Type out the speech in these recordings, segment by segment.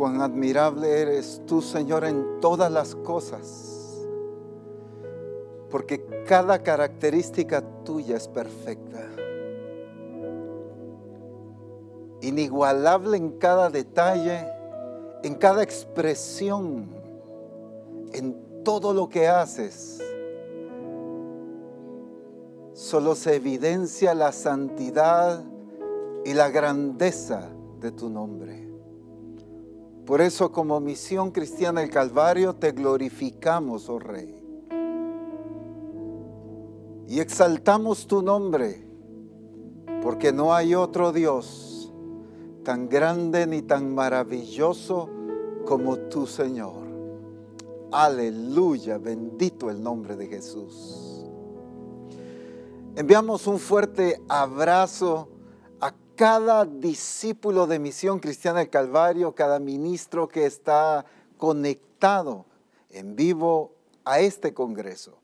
cuán admirable eres tú, Señor, en todas las cosas. Porque cada característica tuya es perfecta. Inigualable en cada detalle, en cada expresión, en todo lo que haces. Solo se evidencia la santidad y la grandeza de tu nombre. Por eso como misión cristiana del Calvario te glorificamos, oh Rey. Y exaltamos tu nombre, porque no hay otro Dios tan grande ni tan maravilloso como tu Señor. Aleluya, bendito el nombre de Jesús. Enviamos un fuerte abrazo cada discípulo de Misión Cristiana del Calvario, cada ministro que está conectado en vivo a este Congreso,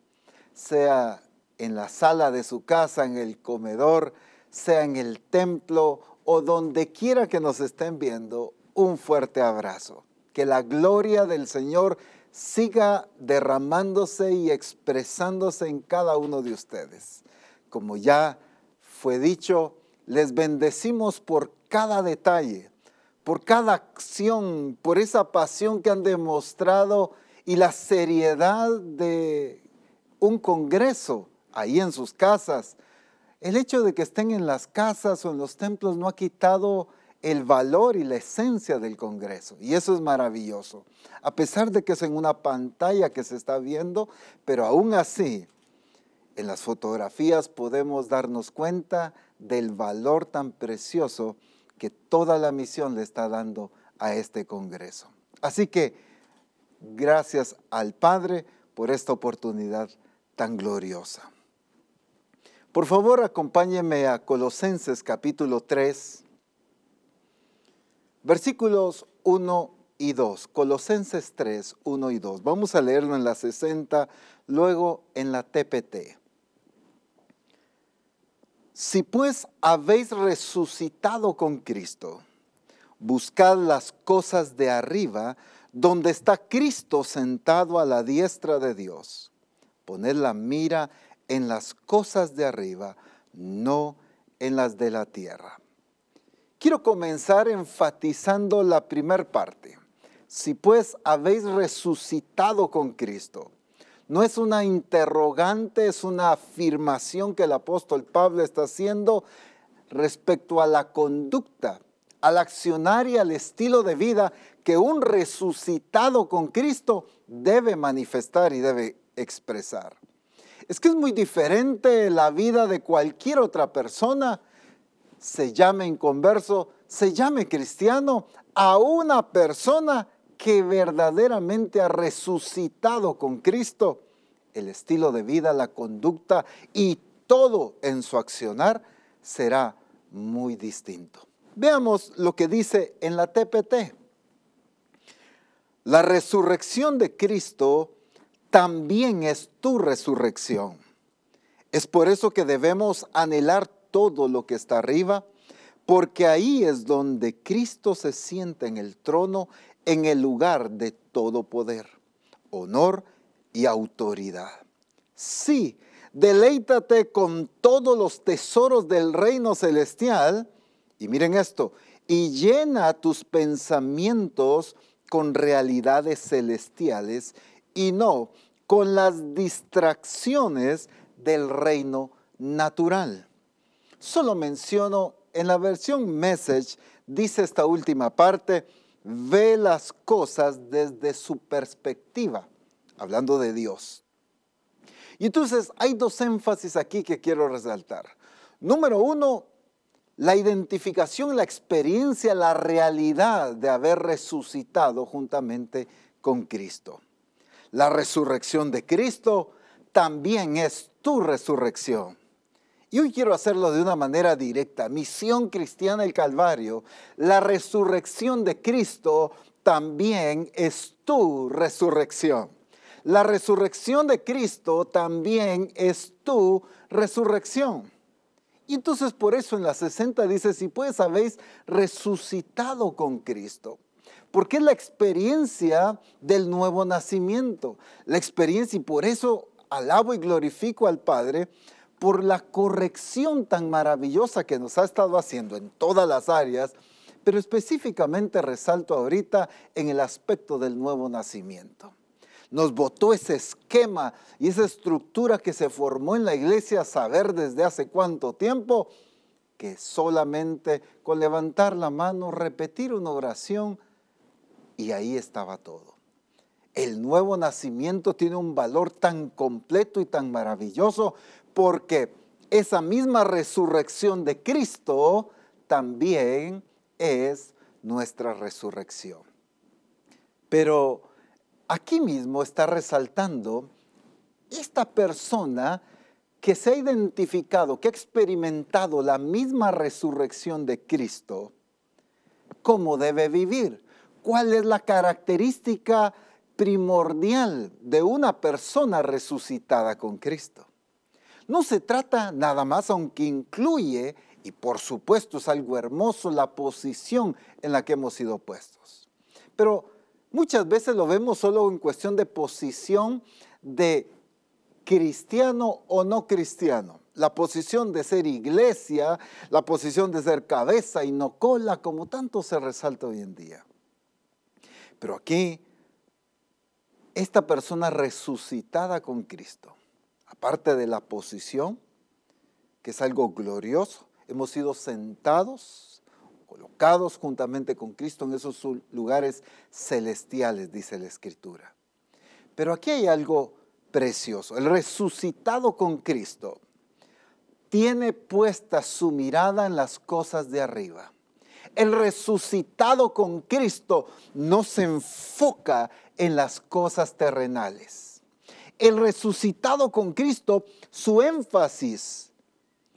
sea en la sala de su casa, en el comedor, sea en el templo o donde quiera que nos estén viendo, un fuerte abrazo. Que la gloria del Señor siga derramándose y expresándose en cada uno de ustedes. Como ya fue dicho, les bendecimos por cada detalle, por cada acción, por esa pasión que han demostrado y la seriedad de un congreso ahí en sus casas. El hecho de que estén en las casas o en los templos no ha quitado el valor y la esencia del Congreso. Y eso es maravilloso. A pesar de que es en una pantalla que se está viendo, pero aún así, en las fotografías podemos darnos cuenta del valor tan precioso que toda la misión le está dando a este Congreso. Así que gracias al Padre por esta oportunidad tan gloriosa. Por favor, acompáñeme a Colosenses capítulo 3, versículos 1 y 2. Colosenses 3, 1 y 2. Vamos a leerlo en la 60, luego en la TPT. Si pues habéis resucitado con Cristo, buscad las cosas de arriba, donde está Cristo sentado a la diestra de Dios. Poned la mira en las cosas de arriba, no en las de la tierra. Quiero comenzar enfatizando la primera parte. Si pues habéis resucitado con Cristo, no es una interrogante, es una afirmación que el apóstol Pablo está haciendo respecto a la conducta, al accionar y al estilo de vida que un resucitado con Cristo debe manifestar y debe expresar. Es que es muy diferente la vida de cualquier otra persona, se llame inconverso, se llame cristiano, a una persona que verdaderamente ha resucitado con Cristo, el estilo de vida, la conducta y todo en su accionar será muy distinto. Veamos lo que dice en la TPT. La resurrección de Cristo también es tu resurrección. Es por eso que debemos anhelar todo lo que está arriba, porque ahí es donde Cristo se sienta en el trono en el lugar de todo poder, honor y autoridad. Sí, deleítate con todos los tesoros del reino celestial, y miren esto, y llena tus pensamientos con realidades celestiales y no con las distracciones del reino natural. Solo menciono en la versión Message, dice esta última parte, ve las cosas desde su perspectiva, hablando de Dios. Y entonces hay dos énfasis aquí que quiero resaltar. Número uno, la identificación, la experiencia, la realidad de haber resucitado juntamente con Cristo. La resurrección de Cristo también es tu resurrección. Y hoy quiero hacerlo de una manera directa. Misión cristiana el Calvario. La resurrección de Cristo también es tu resurrección. La resurrección de Cristo también es tu resurrección. Y entonces por eso en la 60 dice, si pues habéis resucitado con Cristo. porque es la experiencia del nuevo nacimiento, la experiencia y por eso alabo y glorifico al Padre por la corrección tan maravillosa que nos ha estado haciendo en todas las áreas, pero específicamente resalto ahorita en el aspecto del nuevo nacimiento. Nos botó ese esquema y esa estructura que se formó en la iglesia, saber desde hace cuánto tiempo, que solamente con levantar la mano, repetir una oración, y ahí estaba todo. El nuevo nacimiento tiene un valor tan completo y tan maravilloso porque esa misma resurrección de Cristo también es nuestra resurrección. Pero aquí mismo está resaltando esta persona que se ha identificado, que ha experimentado la misma resurrección de Cristo, cómo debe vivir, cuál es la característica primordial de una persona resucitada con Cristo. No se trata nada más, aunque incluye, y por supuesto es algo hermoso, la posición en la que hemos sido puestos. Pero muchas veces lo vemos solo en cuestión de posición de cristiano o no cristiano. La posición de ser iglesia, la posición de ser cabeza y no cola, como tanto se resalta hoy en día. Pero aquí, esta persona resucitada con Cristo, aparte de la posición, que es algo glorioso, hemos sido sentados, colocados juntamente con Cristo en esos lugares celestiales, dice la Escritura. Pero aquí hay algo precioso. El resucitado con Cristo tiene puesta su mirada en las cosas de arriba. El resucitado con Cristo no se enfoca en las cosas terrenales el resucitado con Cristo, su énfasis,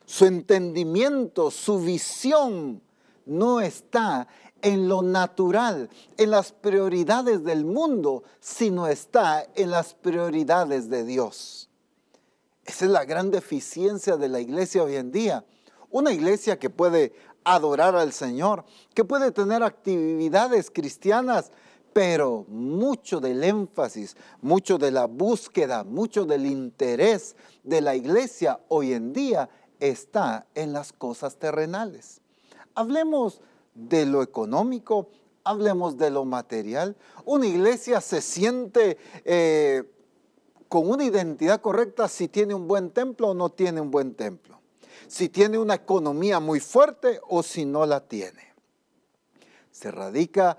su entendimiento, su visión no está en lo natural, en las prioridades del mundo, sino está en las prioridades de Dios. Esa es la gran deficiencia de la iglesia hoy en día. Una iglesia que puede adorar al Señor, que puede tener actividades cristianas, pero mucho del énfasis, mucho de la búsqueda, mucho del interés de la iglesia hoy en día está en las cosas terrenales. Hablemos de lo económico, hablemos de lo material. Una iglesia se siente eh, con una identidad correcta si tiene un buen templo o no tiene un buen templo. Si tiene una economía muy fuerte o si no la tiene. Se radica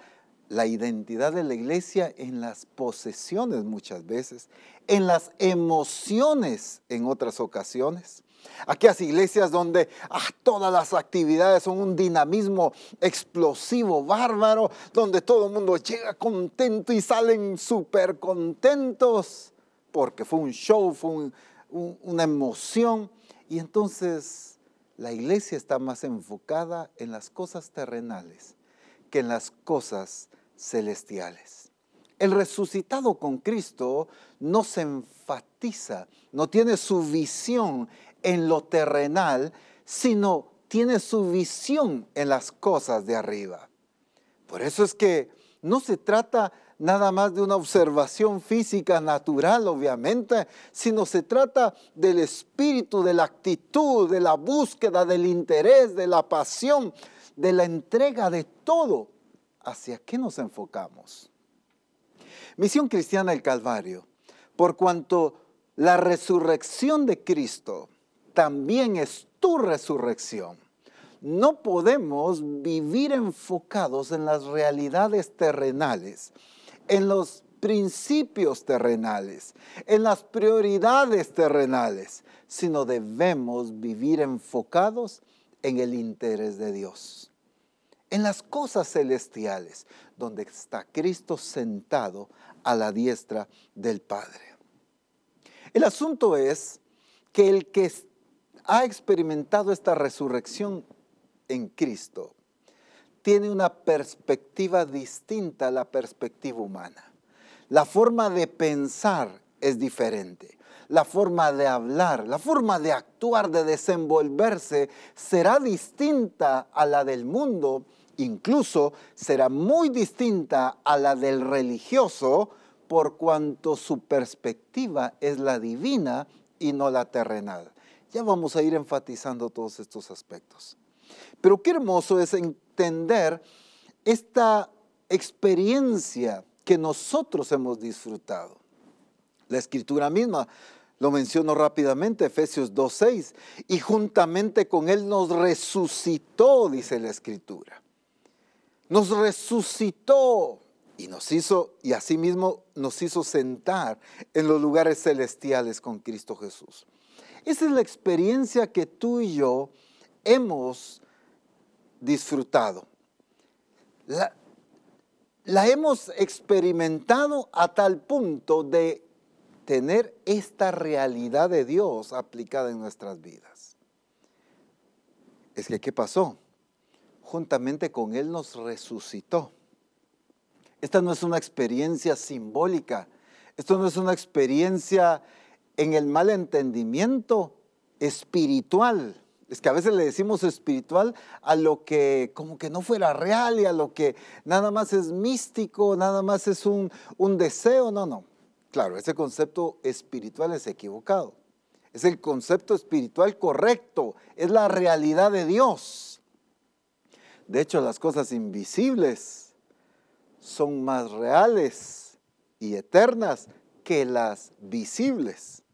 la identidad de la iglesia en las posesiones muchas veces, en las emociones en otras ocasiones. Aquellas iglesias donde ah, todas las actividades son un dinamismo explosivo, bárbaro, donde todo el mundo llega contento y salen súper contentos, porque fue un show, fue una emoción. Y entonces la iglesia está más enfocada en las cosas terrenales que en las cosas celestiales. El resucitado con Cristo no se enfatiza, no tiene su visión en lo terrenal, sino tiene su visión en las cosas de arriba. Por eso es que no se trata nada más de una observación física natural, obviamente, sino se trata del espíritu, de la actitud, de la búsqueda, del interés, de la pasión, de la entrega de todo ¿hacia qué nos enfocamos? Misión Cristiana del Calvario, por cuanto la resurrección de Cristo también es tu resurrección. No podemos vivir enfocados en las realidades terrenales, en los principios terrenales, en las prioridades terrenales, sino debemos vivir enfocados en el interés de Dios en las cosas celestiales, donde está Cristo sentado a la diestra del Padre. El asunto es que el que ha experimentado esta resurrección en Cristo tiene una perspectiva distinta a la perspectiva humana. La forma de pensar es diferente. La forma de hablar, la forma de actuar, de desenvolverse será distinta a la del mundo Incluso será muy distinta a la del religioso por cuanto su perspectiva es la divina y no la terrenal. Ya vamos a ir enfatizando todos estos aspectos. Pero qué hermoso es entender esta experiencia que nosotros hemos disfrutado. La escritura misma lo menciono rápidamente, Efesios 2.6, y juntamente con Él nos resucitó, dice la escritura. Nos resucitó y nos hizo, y asimismo nos hizo sentar en los lugares celestiales con Cristo Jesús. Esa es la experiencia que tú y yo hemos disfrutado. La, la hemos experimentado a tal punto de tener esta realidad de Dios aplicada en nuestras vidas. Es que, ¿qué pasó? Juntamente con Él nos resucitó. Esta no es una experiencia simbólica, esto no es una experiencia en el mal entendimiento espiritual. Es que a veces le decimos espiritual a lo que como que no fuera real y a lo que nada más es místico, nada más es un, un deseo. No, no. Claro, ese concepto espiritual es equivocado. Es el concepto espiritual correcto, es la realidad de Dios. De hecho, las cosas invisibles son más reales y eternas que las visibles.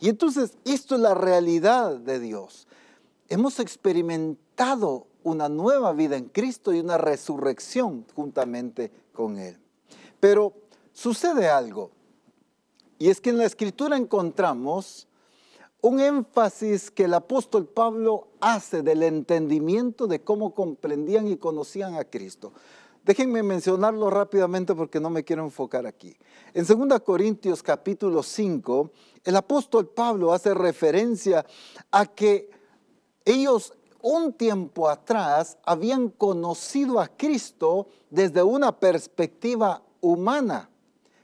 Y entonces, esto es la realidad de Dios. Hemos experimentado una nueva vida en Cristo y una resurrección juntamente con Él. Pero sucede algo. Y es que en la escritura encontramos un énfasis que el apóstol Pablo hace del entendimiento de cómo comprendían y conocían a Cristo. Déjenme mencionarlo rápidamente porque no me quiero enfocar aquí. En 2 Corintios capítulo 5, el apóstol Pablo hace referencia a que ellos un tiempo atrás habían conocido a Cristo desde una perspectiva humana,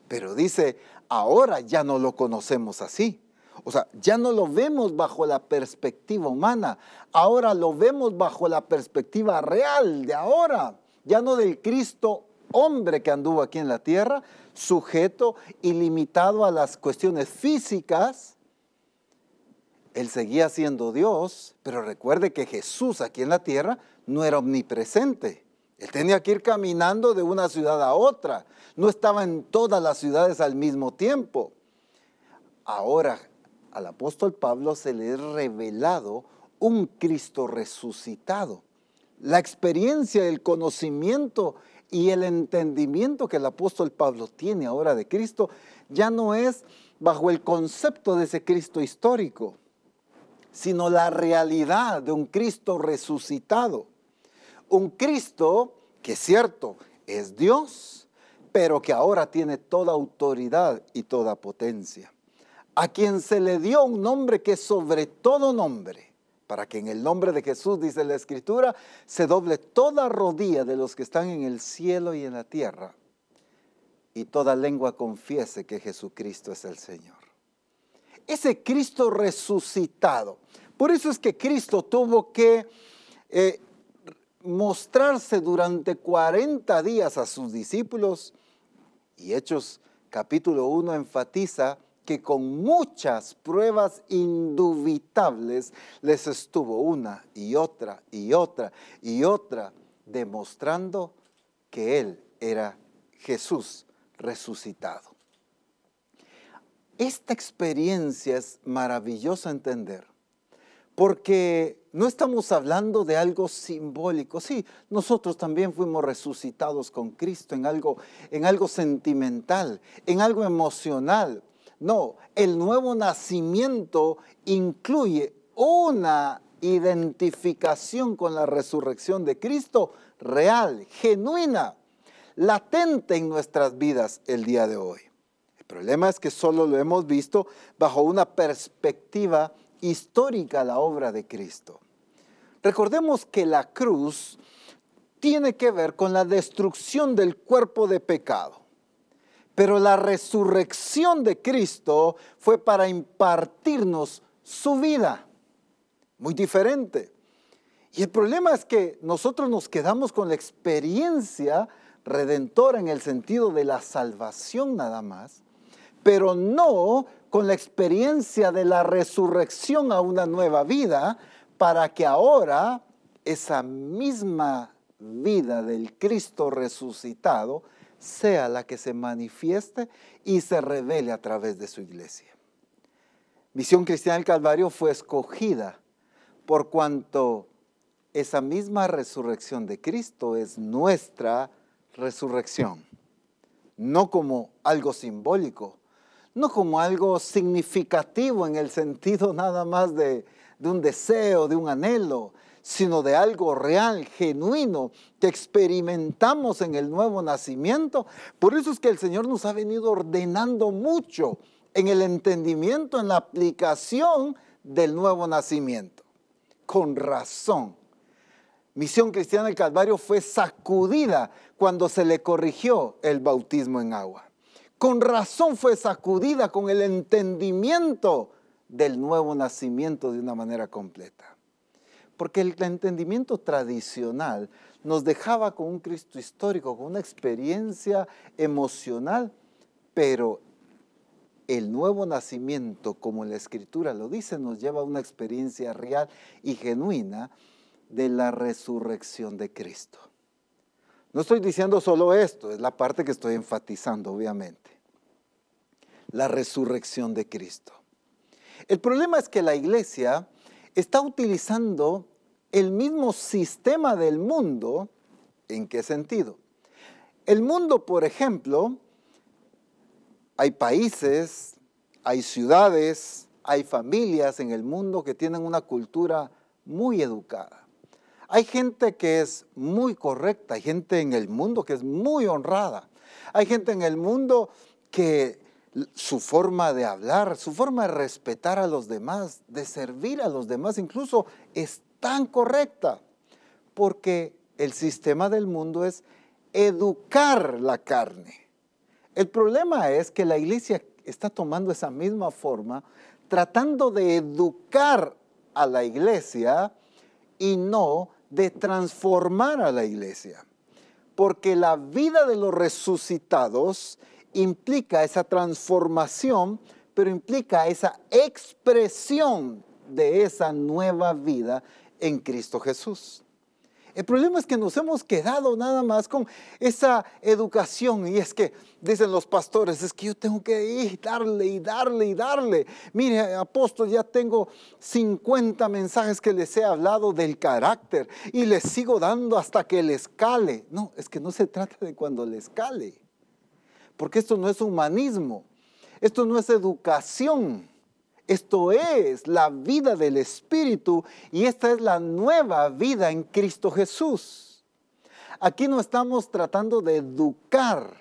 pero dice, ahora ya no lo conocemos así. O sea, ya no lo vemos bajo la perspectiva humana, ahora lo vemos bajo la perspectiva real de ahora, ya no del Cristo hombre que anduvo aquí en la tierra, sujeto y limitado a las cuestiones físicas. Él seguía siendo Dios, pero recuerde que Jesús aquí en la tierra no era omnipresente. Él tenía que ir caminando de una ciudad a otra. No estaba en todas las ciudades al mismo tiempo. Ahora al apóstol Pablo se le ha revelado un Cristo resucitado. La experiencia, el conocimiento y el entendimiento que el apóstol Pablo tiene ahora de Cristo ya no es bajo el concepto de ese Cristo histórico, sino la realidad de un Cristo resucitado un Cristo que es cierto, es Dios, pero que ahora tiene toda autoridad y toda potencia. A quien se le dio un nombre que es sobre todo nombre, para que en el nombre de Jesús, dice la Escritura, se doble toda rodilla de los que están en el cielo y en la tierra, y toda lengua confiese que Jesucristo es el Señor. Ese Cristo resucitado. Por eso es que Cristo tuvo que eh, mostrarse durante 40 días a sus discípulos y Hechos capítulo 1 enfatiza que con muchas pruebas indubitables les estuvo una y otra y otra y otra demostrando que Él era Jesús resucitado. Esta experiencia es maravillosa entender porque no estamos hablando de algo simbólico. Sí, nosotros también fuimos resucitados con Cristo en algo, en algo sentimental, en algo emocional. No, el nuevo nacimiento incluye una identificación con la resurrección de Cristo real, genuina, latente en nuestras vidas el día de hoy. El problema es que solo lo hemos visto bajo una perspectiva histórica la obra de Cristo. Recordemos que la cruz tiene que ver con la destrucción del cuerpo de pecado. Pero la resurrección de Cristo fue para impartirnos su vida. Muy diferente. Y el problema es que nosotros nos quedamos con la experiencia redentora en el sentido de la salvación nada más, pero no con la experiencia de la resurrección a una nueva vida, para que ahora esa misma vida del Cristo resucitado sea la que se manifieste y se revele a través de su iglesia. Misión Cristiana del Calvario fue escogida por cuanto esa misma resurrección de Cristo es nuestra resurrección, no como algo simbólico, no como algo significativo en el sentido nada más de, un deseo, de un anhelo, sino de algo real, genuino, que experimentamos en el nuevo nacimiento. Por eso es que el Señor nos ha venido ordenando mucho en el entendimiento, en la aplicación del nuevo nacimiento. Con razón. Misión Cristiana del Calvario fue sacudida cuando se le corrigió el bautismo en agua. Con razón fue sacudida con el entendimiento del nuevo nacimiento de una manera completa. Porque el entendimiento tradicional nos dejaba con un Cristo histórico, con una experiencia emocional, pero el nuevo nacimiento, como la escritura lo dice, nos lleva a una experiencia real y genuina de la resurrección de Cristo. No estoy diciendo solo esto, es la parte que estoy enfatizando, obviamente. La resurrección de Cristo. El problema es que la iglesia está utilizando el mismo sistema del mundo. ¿En qué sentido? El mundo, por ejemplo, hay países, hay ciudades, hay familias en el mundo que tienen una cultura muy educada. Hay gente que es muy correcta, hay gente en el mundo que es muy honrada, hay gente en el mundo que su forma de hablar, su forma de respetar a los demás, de servir a los demás, incluso es tan correcta, porque el sistema del mundo es educar la carne. El problema es que la iglesia está tomando esa misma forma, tratando de educar a la iglesia y no de transformar a la iglesia. Porque la vida de los resucitados implica esa transformación, pero implica esa expresión de esa nueva vida en Cristo Jesús. El problema es que nos hemos quedado nada más con esa educación y es que, dicen los pastores, es que yo tengo que ir, darle y darle y darle. Mire, apóstol, ya tengo 50 mensajes que les he hablado del carácter y les sigo dando hasta que les cale. No, es que no se trata de cuando les cale, porque esto no es humanismo, esto no es educación. Esto es la vida del Espíritu y esta es la nueva vida en Cristo Jesús. Aquí no estamos tratando de educar,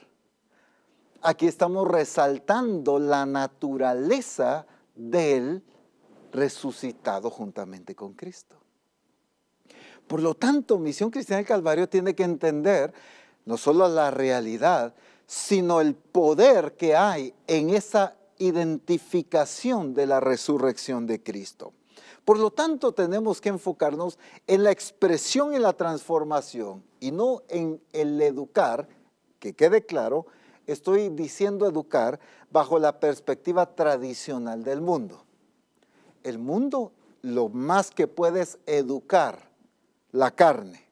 aquí estamos resaltando la naturaleza del resucitado juntamente con Cristo. Por lo tanto, Misión Cristiana del Calvario tiene que entender no solo la realidad, sino el poder que hay en esa identificación de la resurrección de Cristo. Por lo tanto, tenemos que enfocarnos en la expresión y la transformación y no en el educar, que quede claro, estoy diciendo educar bajo la perspectiva tradicional del mundo. El mundo lo más que puede es educar la carne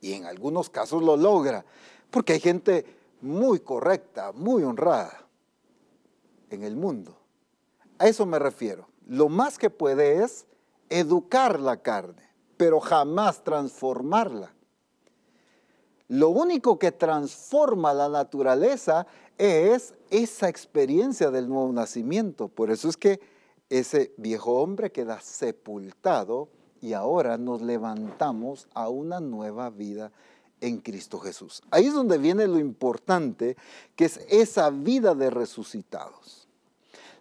y en algunos casos lo logra, porque hay gente muy correcta, muy honrada en el mundo. A eso me refiero. Lo más que puede es educar la carne, pero jamás transformarla. Lo único que transforma la naturaleza es esa experiencia del nuevo nacimiento. Por eso es que ese viejo hombre queda sepultado y ahora nos levantamos a una nueva vida en Cristo Jesús. Ahí es donde viene lo importante, que es esa vida de resucitados.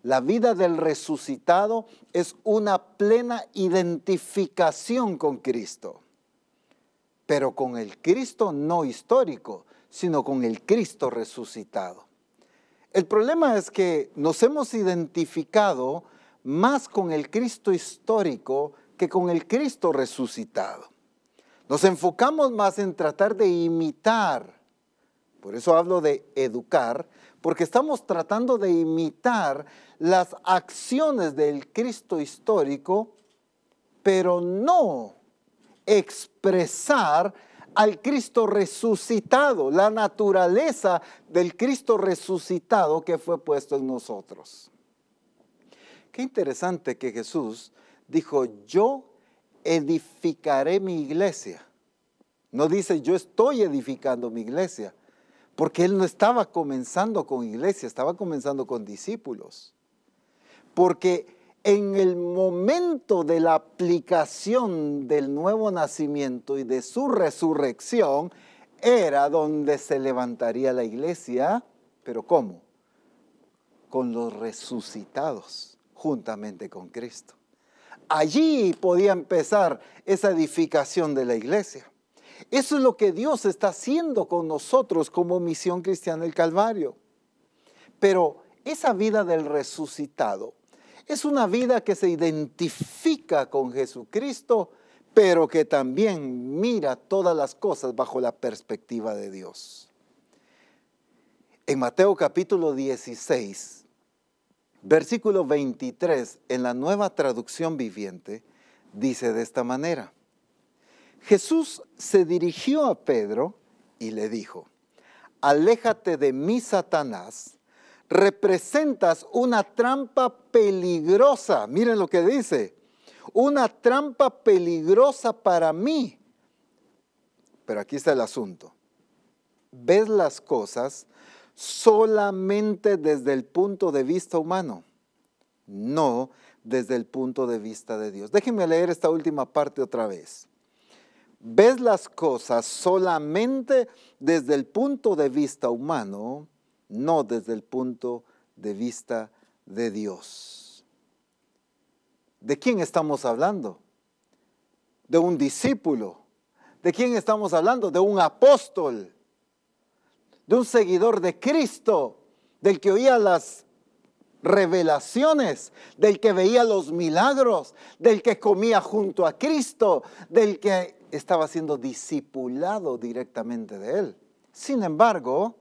La vida del resucitado es una plena identificación con Cristo, pero con el Cristo no histórico, sino con el Cristo resucitado. El problema es que nos hemos identificado más con el Cristo histórico que con el Cristo resucitado. Nos enfocamos más en tratar de imitar. Por eso hablo de educar, porque estamos tratando de imitar las acciones del Cristo histórico, pero no expresar al Cristo resucitado, la naturaleza del Cristo resucitado que fue puesto en nosotros. Qué interesante que Jesús dijo, yo edificaré mi iglesia. No dice, yo estoy edificando mi iglesia, porque él no estaba comenzando con iglesia, estaba comenzando con discípulos. Porque en el momento de la aplicación del nuevo nacimiento y de su resurrección, era donde se levantaría la iglesia, pero ¿cómo? Con los resucitados, juntamente con Cristo. Allí podía empezar esa edificación de la iglesia. Eso es lo que Dios está haciendo con nosotros como misión cristiana del Calvario. Pero esa vida del resucitado es una vida que se identifica con Jesucristo, pero que también mira todas las cosas bajo la perspectiva de Dios. En Mateo capítulo 16, Versículo 23 en la nueva traducción viviente dice de esta manera. Jesús se dirigió a Pedro y le dijo, aléjate de mí, Satanás, representas una trampa peligrosa. Miren lo que dice, una trampa peligrosa para mí. Pero aquí está el asunto. Ves las cosas solamente desde el punto de vista humano, no desde el punto de vista de Dios. Déjenme leer esta última parte otra vez. Ves las cosas solamente desde el punto de vista humano, no desde el punto de vista de Dios. ¿De quién estamos hablando? De un discípulo. ¿De quién estamos hablando? De un apóstol de un seguidor de Cristo, del que oía las revelaciones, del que veía los milagros, del que comía junto a Cristo, del que estaba siendo discipulado directamente de él. Sin embargo,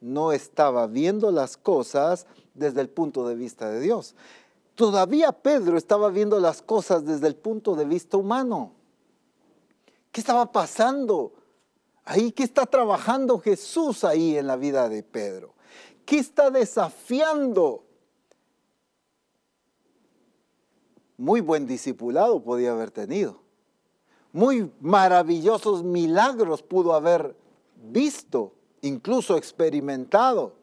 no estaba viendo las cosas desde el punto de vista de Dios. Todavía Pedro estaba viendo las cosas desde el punto de vista humano. ¿Qué estaba pasando? Ahí, ¿qué está trabajando Jesús ahí en la vida de Pedro? ¿Qué está desafiando? Muy buen discipulado podía haber tenido. Muy maravillosos milagros pudo haber visto, incluso experimentado.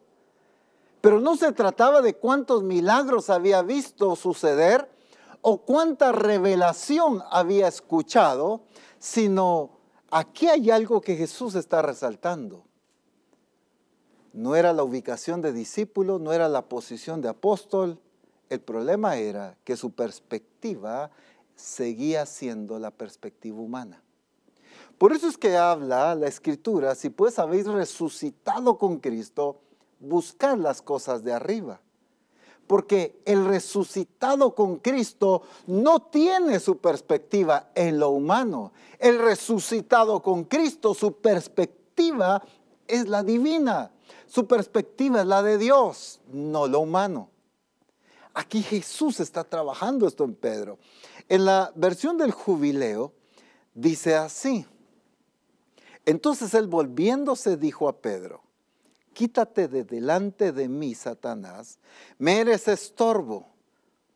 Pero no se trataba de cuántos milagros había visto suceder o cuánta revelación había escuchado, sino Aquí hay algo que Jesús está resaltando. No era la ubicación de discípulo, no era la posición de apóstol. El problema era que su perspectiva seguía siendo la perspectiva humana. Por eso es que habla la escritura, si pues habéis resucitado con Cristo, buscad las cosas de arriba porque el resucitado con Cristo no tiene su perspectiva en lo humano. El resucitado con Cristo, su perspectiva es la divina. Su perspectiva es la de Dios, no lo humano. Aquí Jesús está trabajando esto en Pedro. En la versión del jubileo dice así. Entonces él volviéndose dijo a Pedro, quítate de delante de mí, Satanás, me eres estorbo,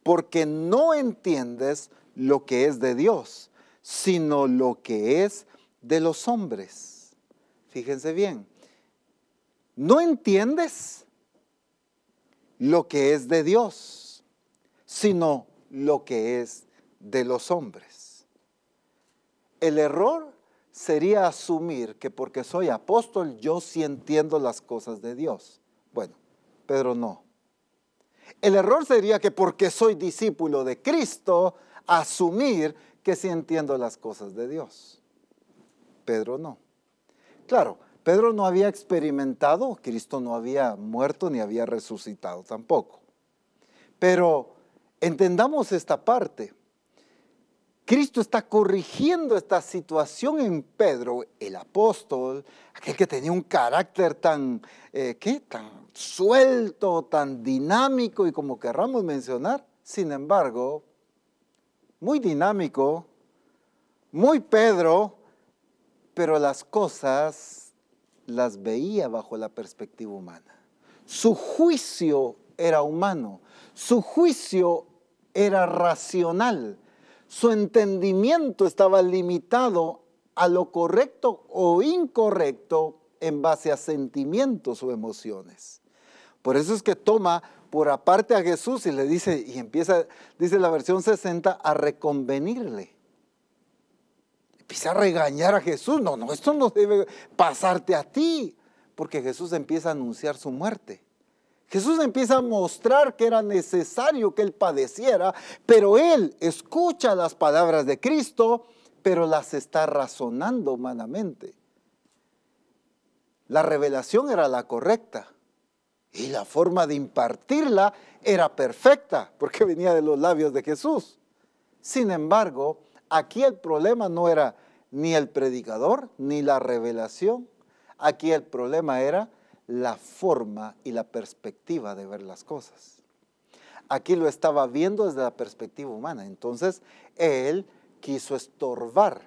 porque no entiendes lo que es de Dios, sino lo que es de los hombres. Fíjense bien, no entiendes lo que es de Dios, sino lo que es de los hombres. El error sería asumir que porque soy apóstol yo sí entiendo las cosas de Dios. Bueno, Pedro no. El error sería que porque soy discípulo de Cristo, asumir que sí entiendo las cosas de Dios. Pedro no. Claro, Pedro no había experimentado, Cristo no había muerto ni había resucitado tampoco. Pero entendamos esta parte. Cristo está corrigiendo esta situación en Pedro, el apóstol, aquel que tenía un carácter tan, eh, ¿qué? tan suelto, tan dinámico y como querramos mencionar. Sin embargo, muy dinámico, muy Pedro, pero las cosas las veía bajo la perspectiva humana. Su juicio era humano, su juicio era racional, su entendimiento estaba limitado a lo correcto o incorrecto en base a sentimientos o emociones. Por eso es que toma por aparte a Jesús y le dice, y empieza, dice la versión 60, a reconvenirle. Empieza a regañar a Jesús. No, no, esto no debe pasarte a ti, porque Jesús empieza a anunciar su muerte. Jesús empieza a mostrar que era necesario que él padeciera, pero él escucha las palabras de Cristo, pero las está razonando humanamente. La revelación era la correcta y la forma de impartirla era perfecta porque venía de los labios de Jesús. Sin embargo, aquí el problema no era ni el predicador ni la revelación. Aquí el problema era la forma y la perspectiva de ver las cosas. Aquí lo estaba viendo desde la perspectiva humana. Entonces, él quiso estorbar.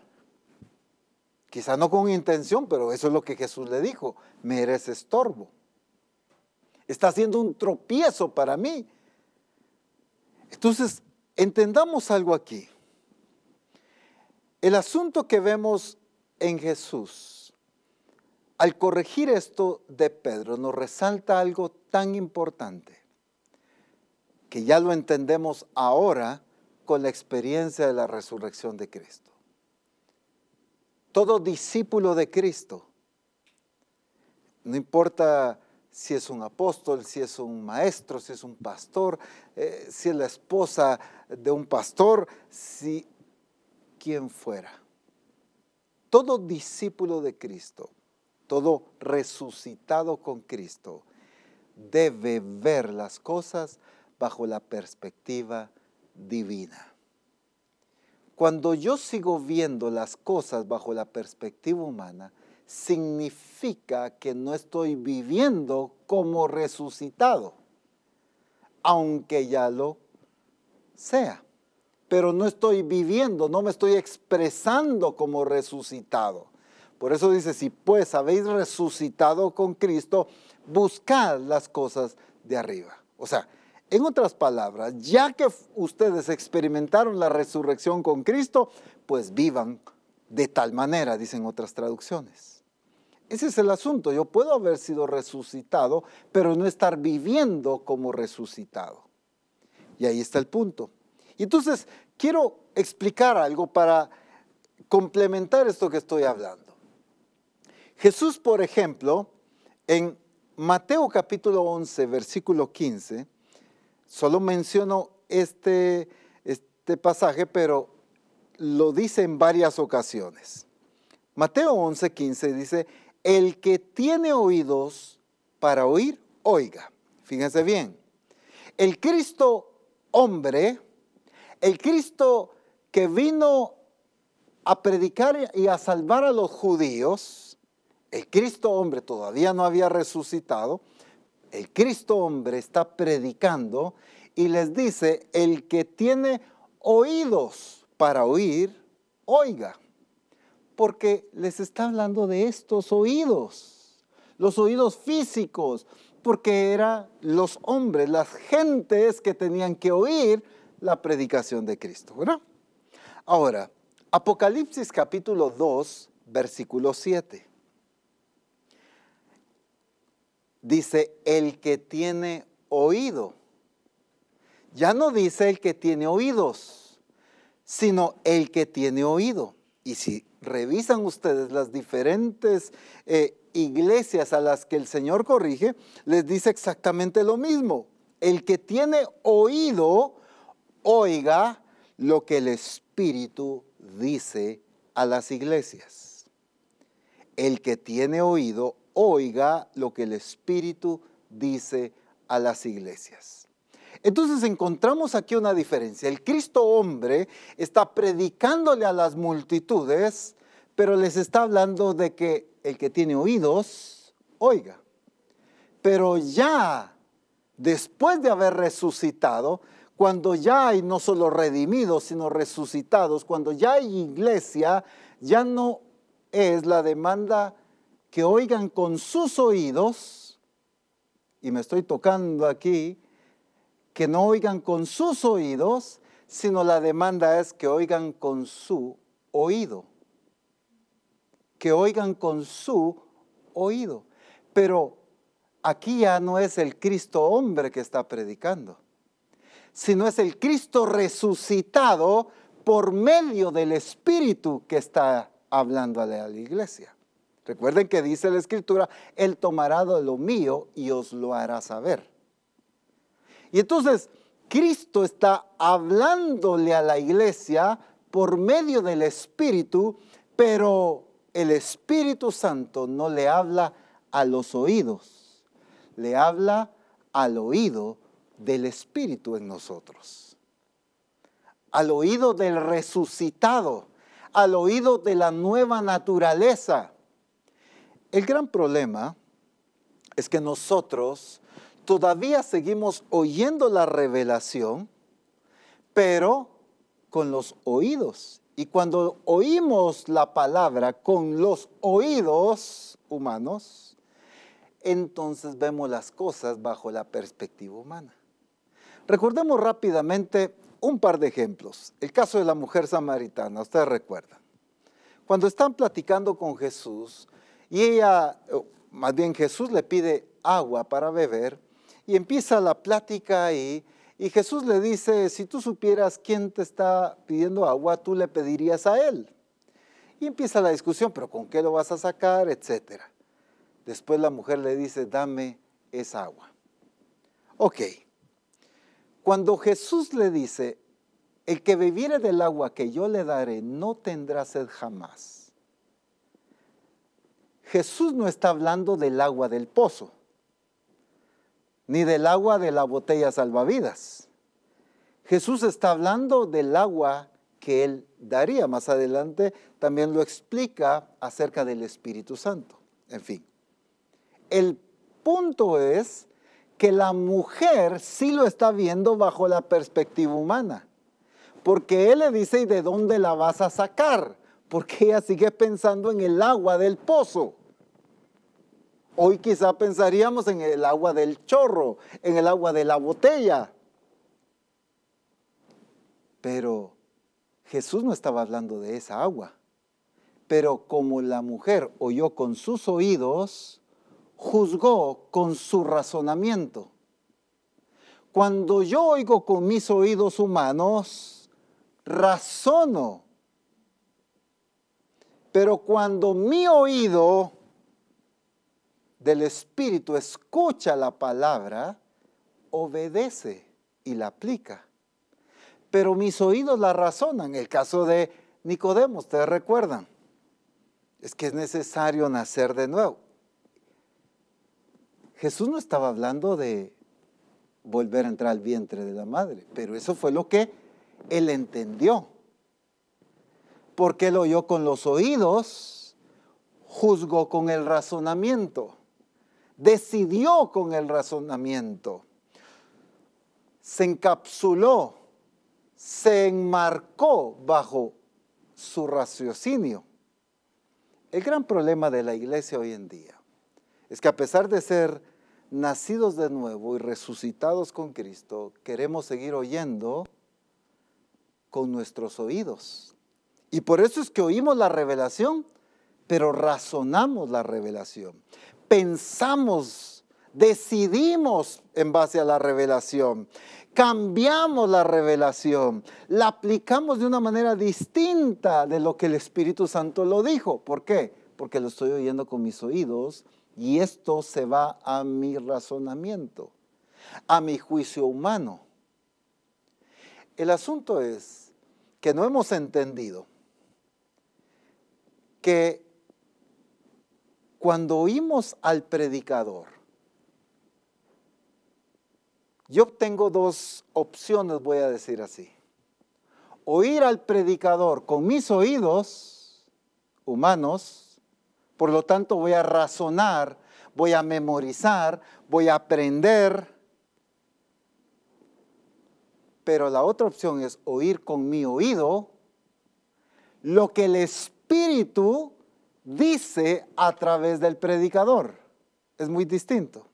Quizá no con intención, pero eso es lo que Jesús le dijo. Me eres estorbo. Está haciendo un tropiezo para mí. Entonces, entendamos algo aquí. El asunto que vemos en Jesús al corregir esto de Pedro, nos resalta algo tan importante, que ya lo entendemos ahora con la experiencia de la resurrección de Cristo. Todo discípulo de Cristo, no importa si es un apóstol, si es un maestro, si es un pastor, eh, si es la esposa de un pastor, si quien fuera. Todo discípulo de Cristo todo resucitado con Cristo, debe ver las cosas bajo la perspectiva divina. Cuando yo sigo viendo las cosas bajo la perspectiva humana, significa que no estoy viviendo como resucitado, aunque ya lo sea. Pero no estoy viviendo, no me estoy expresando como resucitado. Por eso dice, si pues habéis resucitado con Cristo, buscad las cosas de arriba. O sea, en otras palabras, ya que ustedes experimentaron la resurrección con Cristo, pues vivan de tal manera, dicen otras traducciones. Ese es el asunto. Yo puedo haber sido resucitado, pero no estar viviendo como resucitado. Y ahí está el punto. Y entonces quiero explicar algo para complementar esto que estoy hablando. Jesús, por ejemplo, en Mateo capítulo 11, versículo 15, solo menciono este, este pasaje, pero lo dice en varias ocasiones. Mateo 11, 15 dice, el que tiene oídos para oír, oiga. Fíjense bien, el Cristo hombre, el Cristo que vino a predicar y a salvar a los judíos, el Cristo hombre todavía no había resucitado, el Cristo hombre está predicando y les dice, el que tiene oídos para oír, oiga, porque les está hablando de estos oídos, los oídos físicos, porque eran los hombres, las gentes que tenían que oír la predicación de Cristo, ¿verdad? Ahora, Apocalipsis capítulo 2, versículo 7. Dice el que tiene oído. Ya no dice el que tiene oídos, sino el que tiene oído. Y si revisan ustedes las diferentes eh, iglesias a las que el Señor corrige, les dice exactamente lo mismo. El que tiene oído, oiga lo que el Espíritu dice a las iglesias. El que tiene oído, oiga lo que el Espíritu dice a las iglesias. Entonces encontramos aquí una diferencia. El Cristo hombre está predicándole a las multitudes, pero les está hablando de que el que tiene oídos, oiga. Pero ya después de haber resucitado, cuando ya hay no solo redimidos, sino resucitados, cuando ya hay iglesia, ya no es la demanda que oigan con sus oídos, y me estoy tocando aquí, que no oigan con sus oídos, sino la demanda es que oigan con su oído. Que oigan con su oído. Pero aquí ya no es el Cristo hombre que está predicando sino es el Cristo resucitado por medio del Espíritu que está hablando a la iglesia. Recuerden que dice la Escritura, Él tomará de lo mío y os lo hará saber. Y entonces, Cristo está hablándole a la iglesia por medio del Espíritu, pero el Espíritu Santo no le habla a los oídos, le habla al oído del Espíritu en nosotros, al oído del resucitado, al oído de la nueva naturaleza. El gran problema es que nosotros todavía seguimos oyendo la revelación, pero con los oídos. Y cuando oímos la palabra con los oídos humanos, entonces vemos las cosas bajo la perspectiva humana. Recordemos rápidamente un par de ejemplos. El caso de la mujer samaritana, ustedes recuerdan. Cuando están platicando con Jesús y ella, más bien Jesús le pide agua para beber y empieza la plática ahí y Jesús le dice, si tú supieras quién te está pidiendo agua, tú le pedirías a él. Y empieza la discusión, pero ¿con qué lo vas a sacar? Etcétera. Después la mujer le dice, dame esa agua. Ok. Cuando Jesús le dice, el que bebiere del agua que yo le daré no tendrá sed jamás. Jesús no está hablando del agua del pozo, ni del agua de la botella salvavidas. Jesús está hablando del agua que Él daría. Más adelante también lo explica acerca del Espíritu Santo. En fin, el punto es que la mujer sí lo está viendo bajo la perspectiva humana. Porque él le dice, ¿y de dónde la vas a sacar? Porque ella sigue pensando en el agua del pozo. Hoy quizá pensaríamos en el agua del chorro, en el agua de la botella. Pero Jesús no estaba hablando de esa agua. Pero como la mujer oyó con sus oídos, juzgó con su razonamiento. Cuando yo oigo con mis oídos humanos, razono. Pero cuando mi oído del Espíritu escucha la palabra, obedece y la aplica. Pero mis oídos la razonan. El caso de Nicodemo, ustedes recuerdan. Es que es necesario nacer de nuevo. Jesús no estaba hablando de volver a entrar al vientre de la madre, pero eso fue lo que él entendió. Porque él oyó con los oídos, juzgó con el razonamiento, decidió con el razonamiento, se encapsuló, se enmarcó bajo su raciocinio. El gran problema de la iglesia hoy en día es que a pesar de ser nacidos de nuevo y resucitados con Cristo, queremos seguir oyendo con nuestros oídos. Y por eso es que oímos la revelación, pero razonamos la revelación. Pensamos, decidimos en base a la revelación. Cambiamos la revelación, la aplicamos de una manera distinta de lo que el Espíritu Santo lo dijo. ¿Por qué? Porque lo estoy oyendo con mis oídos y esto se va a mi razonamiento, a mi juicio humano. El asunto es que no hemos entendido que cuando oímos al predicador, yo tengo dos opciones, voy a decir así. Oír al predicador con mis oídos humanos, por lo tanto voy a razonar, voy a memorizar, voy a aprender. Pero la otra opción es oír con mi oído lo que el Espíritu dice a través del predicador. Es muy distinto.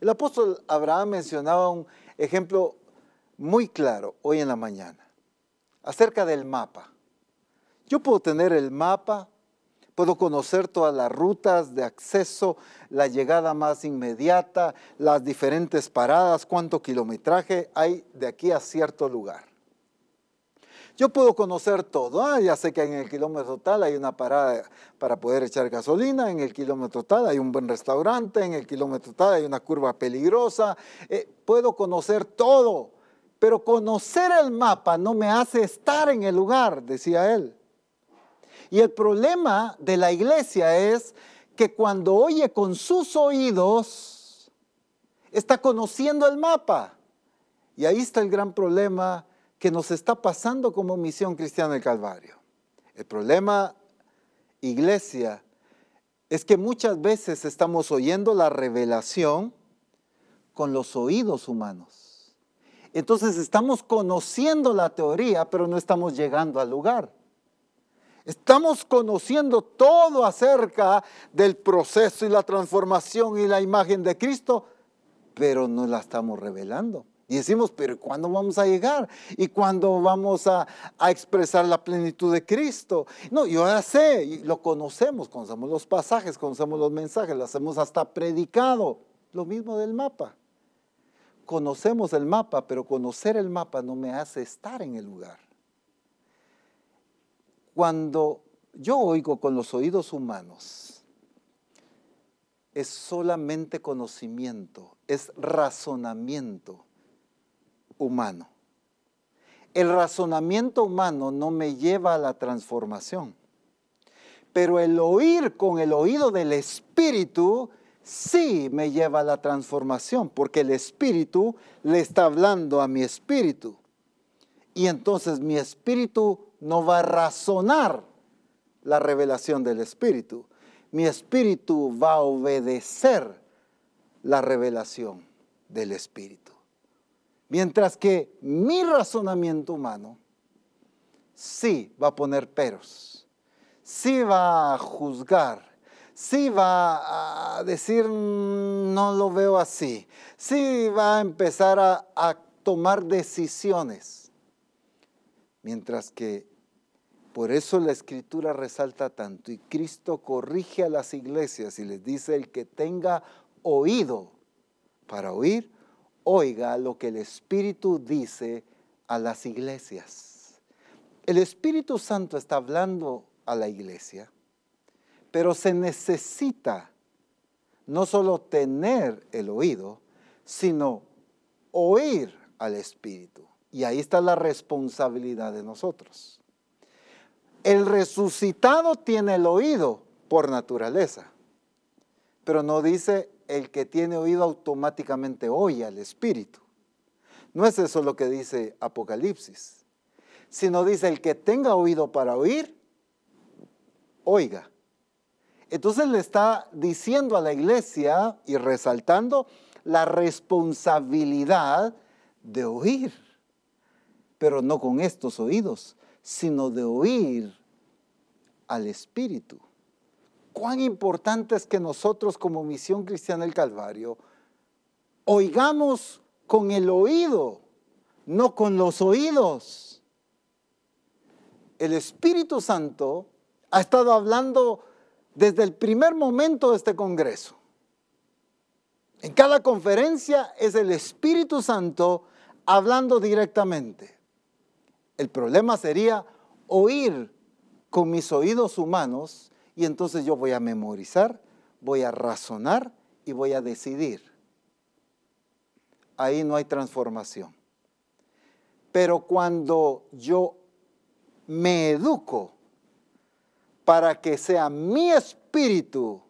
El apóstol Abraham mencionaba un ejemplo muy claro hoy en la mañana acerca del mapa. Yo puedo tener el mapa, puedo conocer todas las rutas de acceso, la llegada más inmediata, las diferentes paradas, cuánto kilometraje hay de aquí a cierto lugar. Yo puedo conocer todo. Ah, ya sé que en el kilómetro tal hay una parada para poder echar gasolina, en el kilómetro tal hay un buen restaurante, en el kilómetro tal hay una curva peligrosa. Eh, puedo conocer todo, pero conocer el mapa no me hace estar en el lugar, decía él. Y el problema de la iglesia es que cuando oye con sus oídos, está conociendo el mapa. Y ahí está el gran problema que nos está pasando como misión cristiana del Calvario. El problema, iglesia, es que muchas veces estamos oyendo la revelación con los oídos humanos. Entonces estamos conociendo la teoría, pero no estamos llegando al lugar. Estamos conociendo todo acerca del proceso y la transformación y la imagen de Cristo, pero no la estamos revelando. Y decimos, pero ¿cuándo vamos a llegar? ¿Y cuándo vamos a, expresar la plenitud de Cristo? No, yo ya sé, lo conocemos, conocemos los pasajes, conocemos los mensajes, lo hacemos hasta predicado. Lo mismo del mapa. Conocemos el mapa, pero conocer el mapa no me hace estar en el lugar. Cuando yo oigo con los oídos humanos, es solamente conocimiento, es razonamiento humano. El razonamiento humano no me lleva a la transformación, pero el oír con el oído del Espíritu sí me lleva a la transformación, porque el Espíritu le está hablando a mi espíritu. Y entonces mi espíritu no va a razonar la revelación del Espíritu. Mi espíritu va a obedecer la revelación del Espíritu. Mientras que mi razonamiento humano sí va a poner peros, sí va a juzgar, sí va a decir mm, no lo veo así, sí va a empezar a, a tomar decisiones. Mientras que por eso la escritura resalta tanto y Cristo corrige a las iglesias y les dice el que tenga oído para oír, oiga lo que el Espíritu dice a las iglesias. El Espíritu Santo está hablando a la iglesia, pero se necesita no solo tener el oído, sino oír al Espíritu. Y ahí está la responsabilidad de nosotros. El resucitado tiene el oído por naturaleza, pero no dice el que tiene oído automáticamente oye al Espíritu. No es eso lo que dice Apocalipsis, sino dice el que tenga oído para oír, oiga. Entonces le está diciendo a la iglesia y resaltando la responsabilidad de oír, pero no con estos oídos, sino de oír al Espíritu cuán importante es que nosotros como misión cristiana del Calvario oigamos con el oído, no con los oídos. El Espíritu Santo ha estado hablando desde el primer momento de este Congreso. En cada conferencia es el Espíritu Santo hablando directamente. El problema sería oír con mis oídos humanos y entonces yo voy a memorizar, voy a razonar y voy a decidir. Ahí no hay transformación. Pero cuando yo me educo para que sea mi espíritu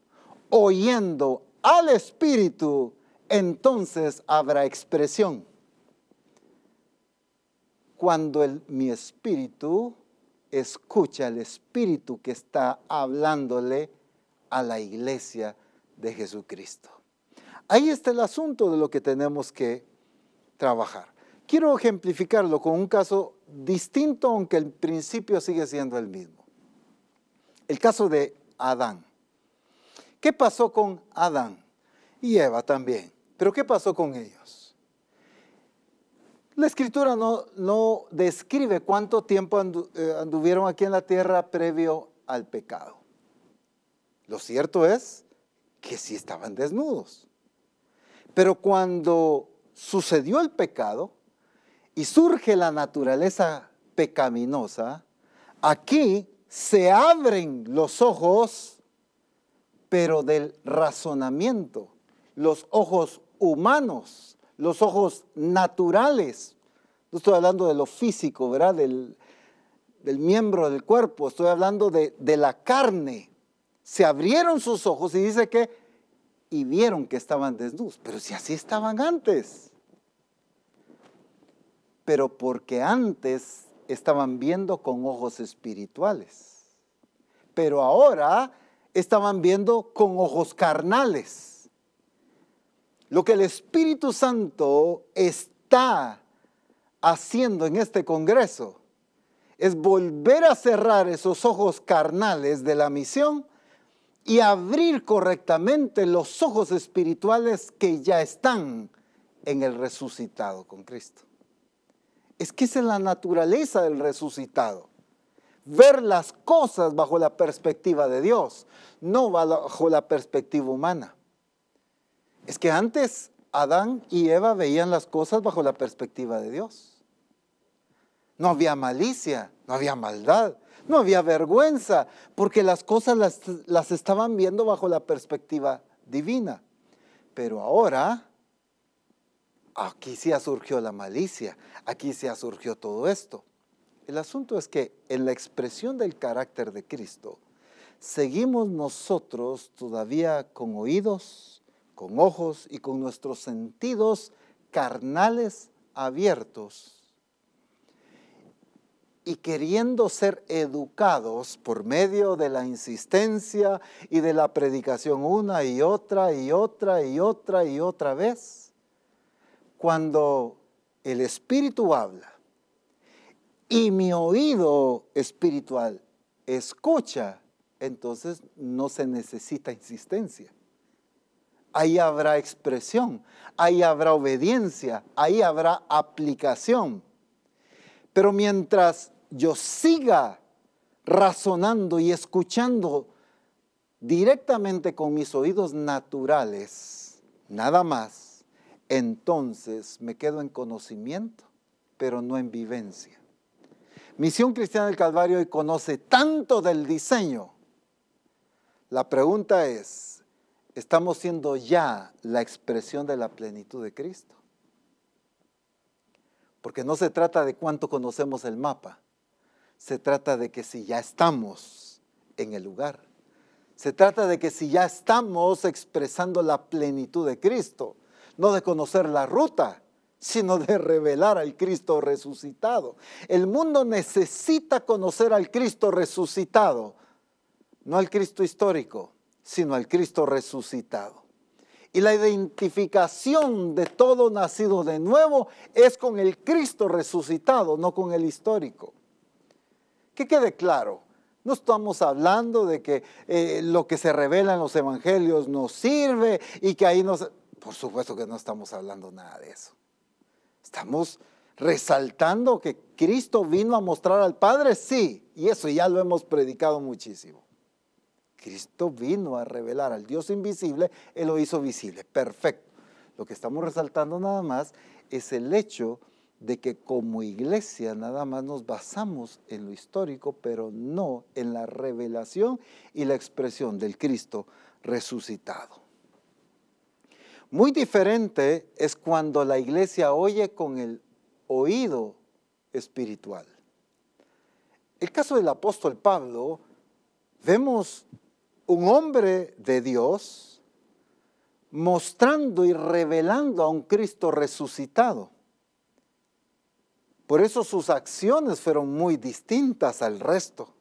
oyendo al espíritu, entonces habrá expresión. Cuando mi espíritu escucha al espíritu que está hablándole a la iglesia de Jesucristo. Ahí está el asunto de lo que tenemos que trabajar. Quiero ejemplificarlo con un caso distinto, aunque el principio sigue siendo el mismo. El caso de Adán. ¿Qué pasó con Adán? Y Eva también. Pero ¿qué pasó con ellos? La escritura no, no describe cuánto tiempo eh, anduvieron aquí en la tierra previo al pecado. Lo cierto es que sí estaban desnudos. Pero cuando sucedió el pecado y surge la naturaleza pecaminosa, aquí se abren los ojos, pero del razonamiento, los ojos humanos, los ojos naturales. No estoy hablando de lo físico, ¿verdad? Del, miembro del cuerpo, estoy hablando de, de la carne. Se abrieron sus ojos y dice que, y vieron que estaban desnudos, pero si así estaban antes. Pero porque antes estaban viendo con ojos espirituales, pero ahora estaban viendo con ojos carnales. Lo que el Espíritu Santo está haciendo en este Congreso es volver a cerrar esos ojos carnales de la misión y abrir correctamente los ojos espirituales que ya están en el resucitado con Cristo. Es que esa es la naturaleza del resucitado. Ver las cosas bajo la perspectiva de Dios, no bajo la perspectiva humana. Es que antes Adán y Eva veían las cosas bajo la perspectiva de Dios. No había malicia, no había maldad, no había vergüenza, porque las cosas las, estaban viendo bajo la perspectiva divina. Pero ahora, aquí sí surgió la malicia, aquí sí surgió todo esto. El asunto es que en la expresión del carácter de Cristo, seguimos nosotros todavía con oídos, con ojos y con nuestros sentidos carnales abiertos. Y queriendo ser educados por medio de la insistencia y de la predicación una y otra y otra y otra y otra vez, cuando el Espíritu habla y mi oído espiritual escucha, entonces no se necesita insistencia ahí habrá expresión, ahí habrá obediencia, ahí habrá aplicación. Pero mientras yo siga razonando y escuchando directamente con mis oídos naturales, nada más, entonces me quedo en conocimiento, pero no en vivencia. Misión Cristiana del Calvario hoy conoce tanto del diseño. La pregunta es, estamos siendo ya la expresión de la plenitud de Cristo. Porque no se trata de cuánto conocemos el mapa, se trata de que si ya estamos en el lugar, se trata de que si ya estamos expresando la plenitud de Cristo, no de conocer la ruta, sino de revelar al Cristo resucitado. El mundo necesita conocer al Cristo resucitado, no al Cristo histórico sino al Cristo resucitado. Y la identificación de todo nacido de nuevo es con el Cristo resucitado, no con el histórico. Que quede claro, no estamos hablando de que eh, lo que se revela en los evangelios nos sirve y que ahí nos... Por supuesto que no estamos hablando nada de eso. Estamos resaltando que Cristo vino a mostrar al Padre, sí, y eso ya lo hemos predicado muchísimo. Cristo vino a revelar al Dios invisible, Él lo hizo visible. Perfecto. Lo que estamos resaltando nada más es el hecho de que como iglesia nada más nos basamos en lo histórico, pero no en la revelación y la expresión del Cristo resucitado. Muy diferente es cuando la iglesia oye con el oído espiritual. El caso del apóstol Pablo, vemos un hombre de Dios, mostrando y revelando a un Cristo resucitado. Por eso sus acciones fueron muy distintas al resto.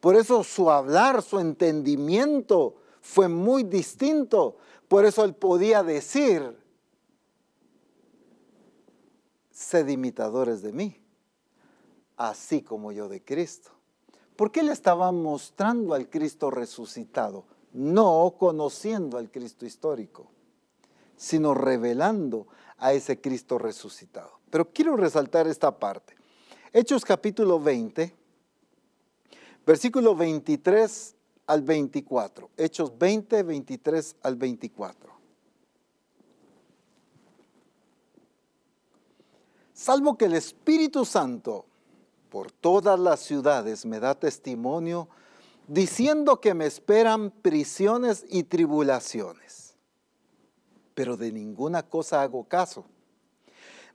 Por eso su hablar, su entendimiento fue muy distinto. Por eso él podía decir, sed imitadores de mí, así como yo de Cristo. ¿Por qué le estaba mostrando al Cristo resucitado? No conociendo al Cristo histórico, sino revelando a ese Cristo resucitado. Pero quiero resaltar esta parte. Hechos capítulo 20, versículo 23 al 24. Hechos 20, 23 al 24. Salvo que el Espíritu Santo por todas las ciudades me da testimonio diciendo que me esperan prisiones y tribulaciones. Pero de ninguna cosa hago caso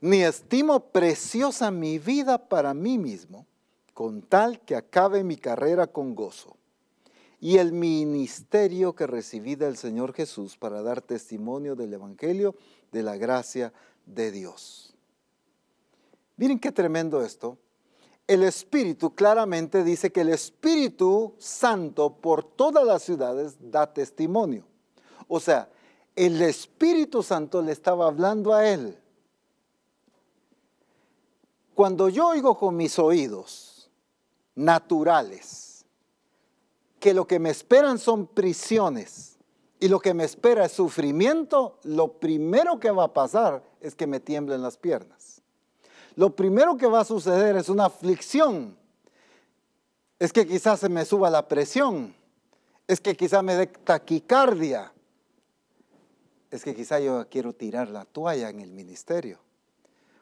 ni estimo preciosa mi vida para mí mismo, con tal que acabe mi carrera con gozo y el ministerio que recibí del Señor Jesús para dar testimonio del Evangelio de la gracia de Dios. Miren qué tremendo esto. El Espíritu claramente dice que el Espíritu Santo por todas las ciudades da testimonio. O sea, el Espíritu Santo le estaba hablando a él cuando yo oigo con mis oídos naturales que lo que me esperan son prisiones y lo que me espera es sufrimiento, lo primero que va a pasar es que me tiemblen las piernas. Lo primero que va a suceder es una aflicción. Es que quizás se me suba la presión. Es que quizás me dé taquicardia. Es que quizás yo quiero tirar la toalla en el ministerio.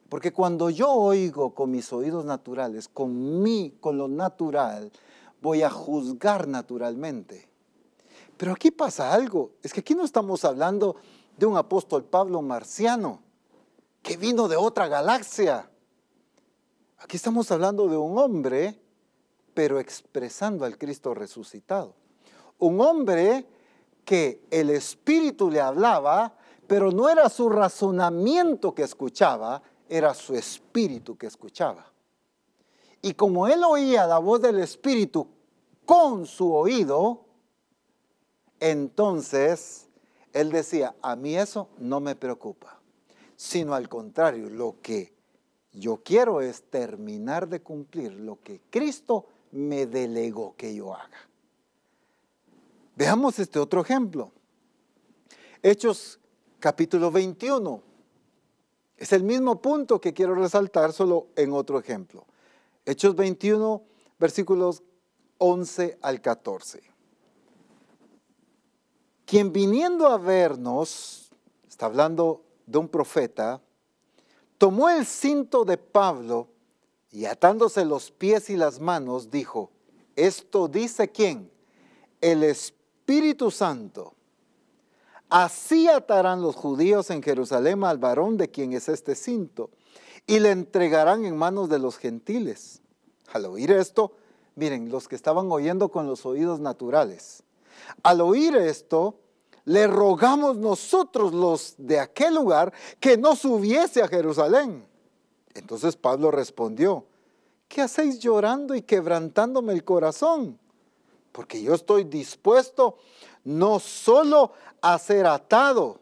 Porque cuando yo oigo con mis oídos naturales, con mí, con lo natural, voy a juzgar naturalmente. Pero aquí pasa algo, es que aquí no estamos hablando de un apóstol Pablo marciano, que vino de otra galaxia. Aquí estamos hablando de un hombre, pero expresando al Cristo resucitado. Un hombre que el Espíritu le hablaba, pero no era su razonamiento que escuchaba, era su espíritu que escuchaba. Y como él oía la voz del espíritu con su oído, entonces él decía, a mí eso no me preocupa, sino al contrario, lo que yo quiero es terminar de cumplir lo que Cristo me delegó que yo haga. Veamos este otro ejemplo. Hechos capítulo 21 es el mismo punto que quiero resaltar solo en otro ejemplo. Hechos 21, versículos 11 al 14. Quien viniendo a vernos, está hablando de un profeta, tomó el cinto de Pablo y atándose los pies y las manos, dijo, esto dice quién? El Espíritu Santo Así atarán los judíos en Jerusalén al varón de quien es este cinto y le entregarán en manos de los gentiles. Al oír esto, miren, los que estaban oyendo con los oídos naturales, al oír esto, le rogamos nosotros los de aquel lugar que no subiese a Jerusalén. Entonces Pablo respondió, ¿qué hacéis llorando y quebrantándome el corazón? Porque yo estoy dispuesto no solo a ser atado,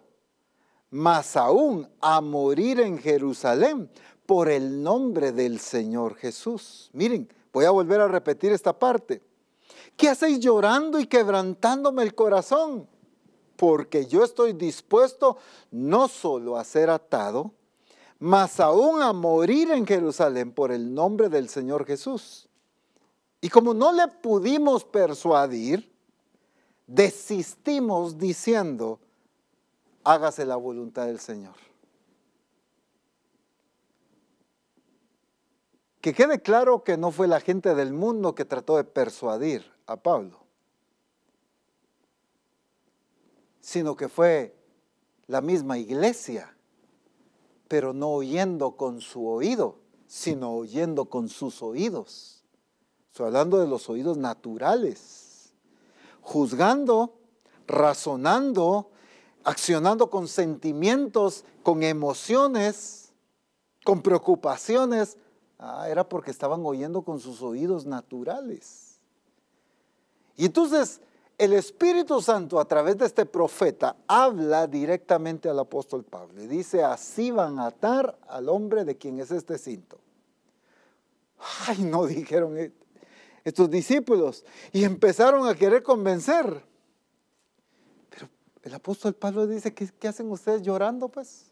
mas aún a morir en Jerusalén por el nombre del Señor Jesús. Miren, voy a volver a repetir esta parte. ¿Qué hacéis llorando y quebrantándome el corazón? Porque yo estoy dispuesto no solo a ser atado, mas aún a morir en Jerusalén por el nombre del Señor Jesús. Y como no le pudimos persuadir, desistimos diciendo, hágase la voluntad del Señor. Que quede claro que no fue la gente del mundo que trató de persuadir a Pablo, sino que fue la misma iglesia, pero no oyendo con su oído, sino oyendo con sus oídos. Estoy hablando de los oídos naturales juzgando, razonando, accionando con sentimientos, con emociones, con preocupaciones. Ah, era porque estaban oyendo con sus oídos naturales. Y entonces el Espíritu Santo a través de este profeta habla directamente al apóstol Pablo y dice, así van a atar al hombre de quien es este cinto. Ay, no dijeron e-, estos discípulos y empezaron a querer convencer. Pero el apóstol Pablo dice, ¿qué, qué hacen ustedes llorando pues?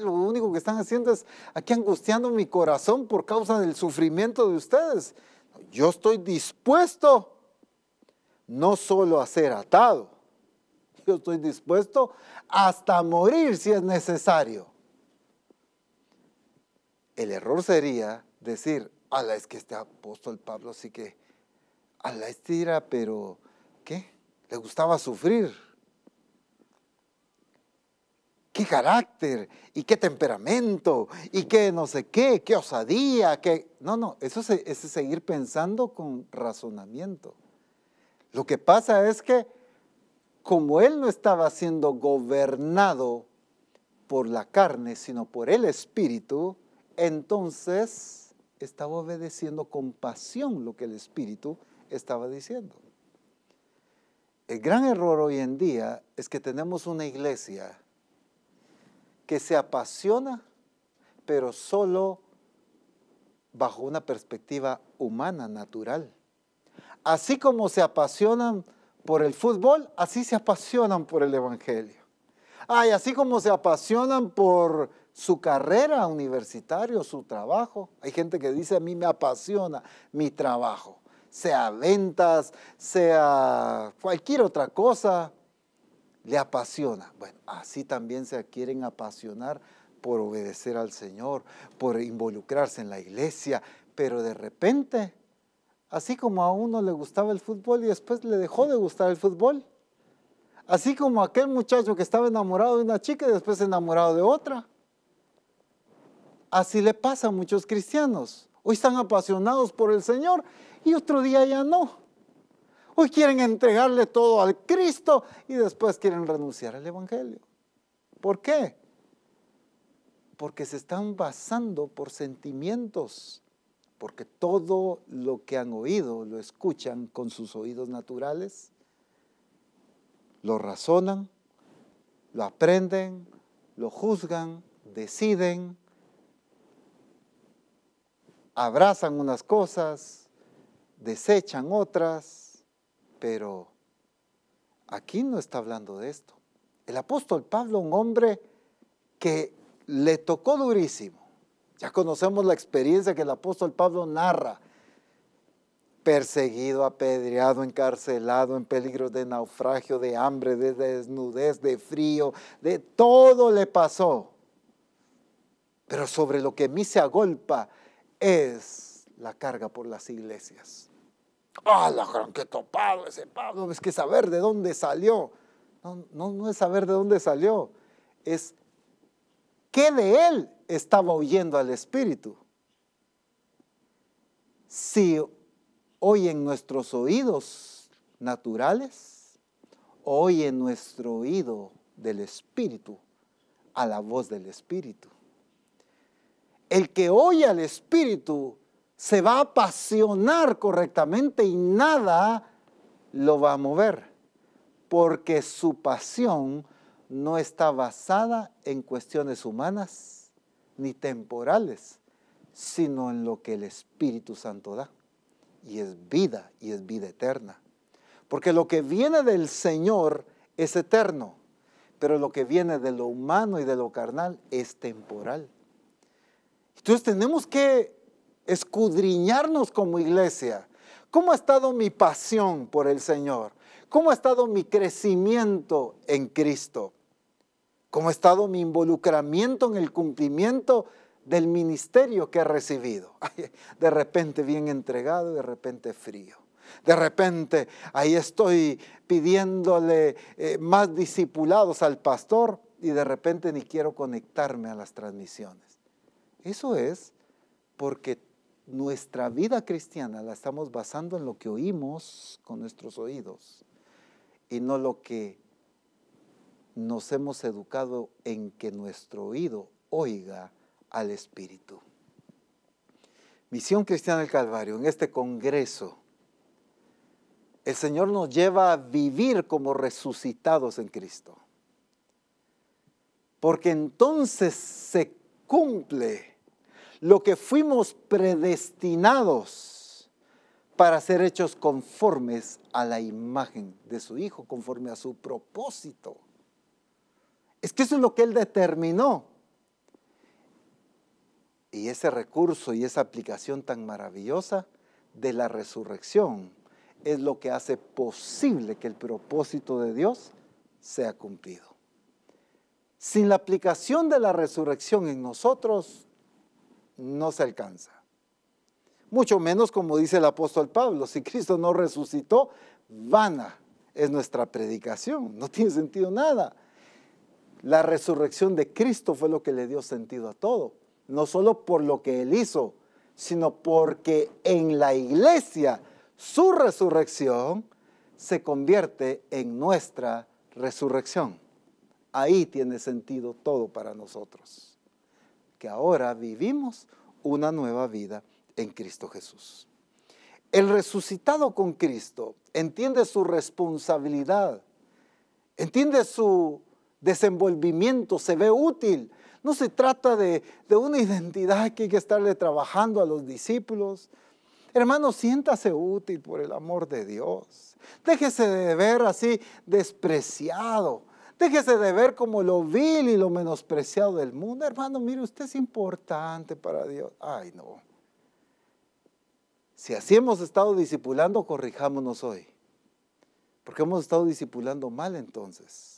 lo único que están haciendo es aquí angustiando mi corazón por causa del sufrimiento de ustedes. Yo estoy dispuesto no solo a ser atado, yo estoy dispuesto hasta morir si es necesario. El error sería decir, ala, es que este apóstol Pablo sí que, ala, estira, pero ¿qué? Le gustaba sufrir. ¿Qué carácter? ¿Y qué temperamento? ¿Y qué no sé qué? ¿Qué osadía? ¿Qué? No, no, eso es seguir pensando con razonamiento. Lo que pasa es que como él no estaba siendo gobernado por la carne, sino por el espíritu, entonces estaba obedeciendo con pasión lo que el espíritu estaba diciendo. El gran error hoy en día es que tenemos una iglesia que se apasiona, pero solo bajo una perspectiva humana, natural. Así como se apasionan por el fútbol, así se apasionan por el Evangelio. Ay, así como se apasionan por su carrera universitaria, su trabajo. Hay gente que dice, a mí me apasiona mi trabajo, sea ventas, sea cualquier otra cosa, le apasiona. Bueno, así también se quieren apasionar por obedecer al Señor, por involucrarse en la iglesia, pero de repente Así como a uno le gustaba el fútbol y después le dejó de gustar el fútbol. Así como aquel muchacho que estaba enamorado de una chica y después enamorado de otra. Así le pasa a muchos cristianos. Hoy están apasionados por el Señor y otro día ya no. Hoy quieren entregarle todo al Cristo y después quieren renunciar al Evangelio. ¿Por qué? Porque se están basando por sentimientos porque todo lo que han oído lo escuchan con sus oídos naturales, lo razonan, lo aprenden, lo juzgan, deciden, abrazan unas cosas, desechan otras, pero aquí no está hablando de esto. El apóstol Pablo, un hombre que le tocó durísimo, ya conocemos la experiencia que el apóstol Pablo narra. Perseguido, apedreado, encarcelado, en peligro de naufragio, de hambre, de desnudez, de frío, de todo le pasó. Pero sobre lo que a mí se agolpa es la carga por las iglesias. ¡Ah, la gran que topado ese Pablo! Es que saber de dónde salió. No, no, no es saber de dónde salió, es qué de él estaba oyendo al Espíritu. Si oyen nuestros oídos naturales, oye nuestro oído del Espíritu a la voz del Espíritu. El que oye al Espíritu se va a apasionar correctamente y nada lo va a mover, porque su pasión no está basada en cuestiones humanas, ni temporales, sino en lo que el Espíritu Santo da. Y es vida, y es vida eterna. Porque lo que viene del Señor es eterno, pero lo que viene de lo humano y de lo carnal es temporal. Entonces tenemos que escudriñarnos como iglesia. ¿Cómo ha estado mi pasión por el Señor? ¿Cómo ha estado mi crecimiento en Cristo? Cómo ha estado mi involucramiento en el cumplimiento del ministerio que he recibido. De repente bien entregado y de repente frío. De repente ahí estoy pidiéndole eh, más discipulados al pastor y de repente ni quiero conectarme a las transmisiones. Eso es porque nuestra vida cristiana la estamos basando en lo que oímos con nuestros oídos y no lo que nos hemos educado en que nuestro oído oiga al Espíritu. Misión Cristiana del Calvario, en este Congreso, el Señor nos lleva a vivir como resucitados en Cristo. Porque entonces se cumple lo que fuimos predestinados para ser hechos conformes a la imagen de su Hijo, conforme a su propósito. Es que eso es lo que Él determinó. Y ese recurso y esa aplicación tan maravillosa de la resurrección es lo que hace posible que el propósito de Dios sea cumplido. Sin la aplicación de la resurrección en nosotros, no se alcanza. Mucho menos como dice el apóstol Pablo, si Cristo no resucitó, vana es nuestra predicación, no tiene sentido nada. La resurrección de Cristo fue lo que le dio sentido a todo, no solo por lo que él hizo, sino porque en la iglesia su resurrección se convierte en nuestra resurrección. Ahí tiene sentido todo para nosotros, que ahora vivimos una nueva vida en Cristo Jesús. El resucitado con Cristo entiende su responsabilidad, entiende su desenvolvimiento, se ve útil. No se trata de, de una identidad que hay que estarle trabajando a los discípulos, Hermano, siéntase útil por el amor de Dios. Déjese de ver así despreciado. Déjese de ver como lo vil y lo menospreciado del mundo. Hermano, mire, usted es importante para Dios. Ay, no. Si así hemos estado discipulando, corrijámonos hoy. Porque hemos estado discipulando mal entonces.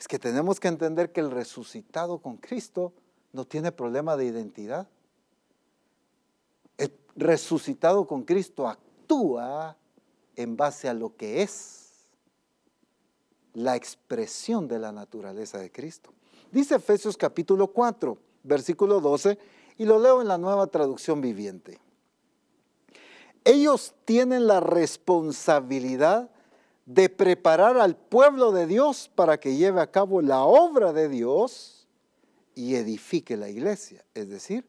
Es que tenemos que entender que el resucitado con Cristo no tiene problema de identidad resucitado con Cristo actúa en base a lo que es la expresión de la naturaleza de Cristo. Dice Efesios capítulo 4, versículo 12, y lo leo en la nueva traducción viviente. Ellos tienen la responsabilidad de preparar al pueblo de Dios para que lleve a cabo la obra de Dios y edifique la iglesia, es decir,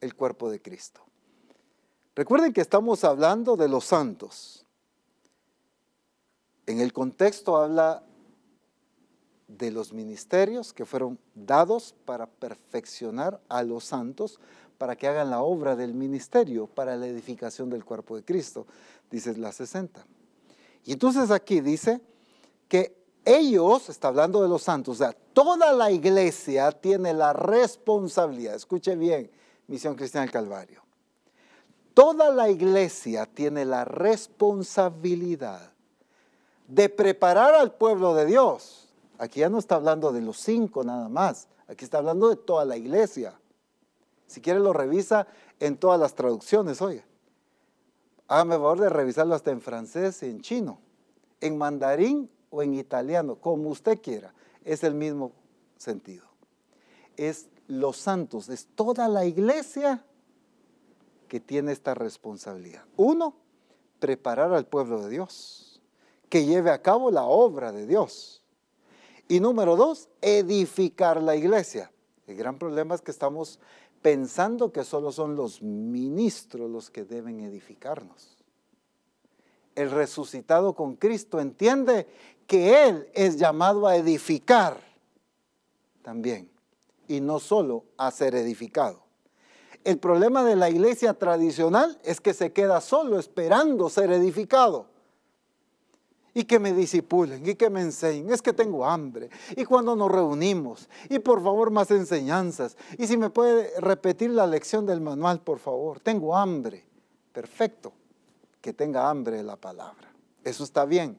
el cuerpo de Cristo. Recuerden que estamos hablando de los santos. En el contexto habla de los ministerios que fueron dados para perfeccionar a los santos, para que hagan la obra del ministerio, para la edificación del cuerpo de Cristo, dice la 60. Y entonces aquí dice que ellos, está hablando de los santos, o sea, toda la iglesia tiene la responsabilidad, escuche bien, Misión Cristiana del Calvario, Toda la iglesia tiene la responsabilidad de preparar al pueblo de Dios. Aquí ya no está hablando de los cinco nada más, aquí está hablando de toda la iglesia. Si quiere lo revisa en todas las traducciones, oye. Hágame favor de revisarlo hasta en francés en chino, en mandarín o en italiano, como usted quiera. Es el mismo sentido. Es los santos, es toda la iglesia que tiene esta responsabilidad. Uno, preparar al pueblo de Dios, que lleve a cabo la obra de Dios. Y número dos, edificar la iglesia. El gran problema es que estamos pensando que solo son los ministros los que deben edificarnos. El resucitado con Cristo entiende que Él es llamado a edificar también y no solo a ser edificado. El problema de la iglesia tradicional es que se queda solo esperando ser edificado. Y que me disipulen, y que me enseñen. Es que tengo hambre. Y cuando nos reunimos, y por favor más enseñanzas. Y si me puede repetir la lección del manual, por favor. Tengo hambre. Perfecto. Que tenga hambre la palabra. Eso está bien.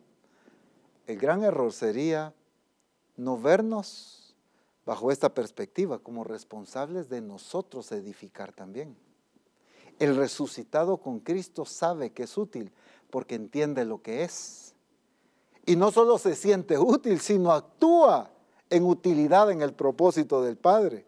El gran error sería no vernos bajo esta perspectiva como responsables de nosotros edificar también. El resucitado con Cristo sabe que es útil porque entiende lo que es. Y no solo se siente útil, sino actúa en utilidad en el propósito del Padre.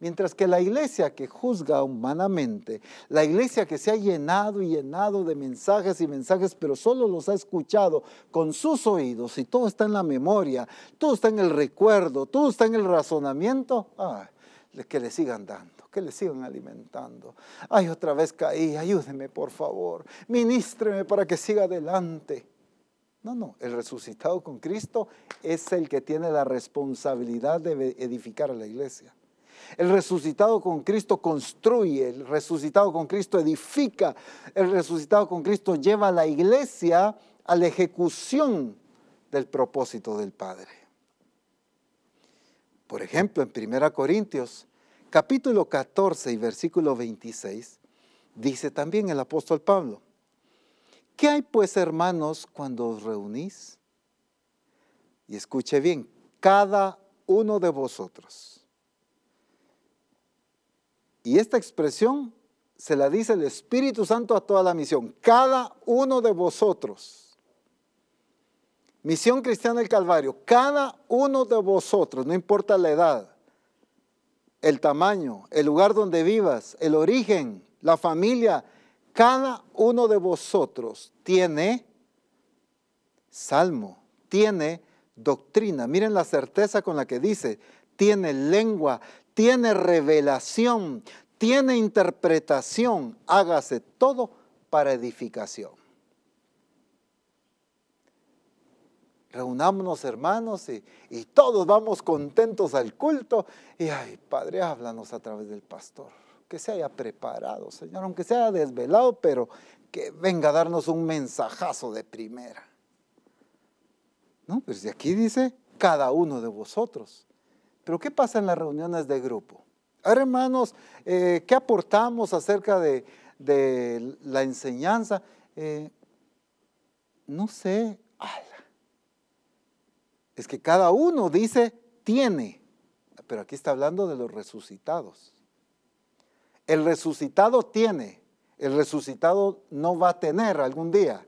Mientras que la iglesia que juzga humanamente, la iglesia que se ha llenado y llenado de mensajes y mensajes, pero solo los ha escuchado con sus oídos y todo está en la memoria, todo está en el recuerdo, todo está en el razonamiento, que le sigan dando, que le sigan alimentando. Ay, otra vez caí, ayúdeme por favor, ministreme para que siga adelante. No, no, el resucitado con Cristo es el que tiene la responsabilidad de edificar a la iglesia. El resucitado con Cristo construye, el resucitado con Cristo edifica, el resucitado con Cristo lleva a la iglesia a la ejecución del propósito del Padre. Por ejemplo, en 1 Corintios, capítulo 14 y versículo 26, dice también el apóstol Pablo, ¿qué hay pues hermanos cuando os reunís? Y escuche bien, cada uno de vosotros y esta expresión se la dice el Espíritu Santo a toda la misión. Cada uno de vosotros. Misión cristiana del Calvario. Cada uno de vosotros, no importa la edad, el tamaño, el lugar donde vivas, el origen, la familia, cada uno de vosotros tiene salmo, tiene doctrina. Miren la certeza con la que dice, tiene lengua, tiene revelación, tiene interpretación, hágase todo para edificación. Reunámonos hermanos y, y, todos vamos contentos al culto. Y ay, Padre, háblanos a través del pastor. Que se haya preparado, Señor, aunque sea desvelado, pero que venga a darnos un mensajazo de primera. No, pues de aquí dice cada uno de vosotros. Pero ¿qué pasa en las reuniones de grupo? Ahora, hermanos, eh, ¿qué aportamos acerca de, la enseñanza? Eh, no sé. Es que cada uno dice, tiene. Pero aquí está hablando de los resucitados. El resucitado tiene. El resucitado no va a tener algún día.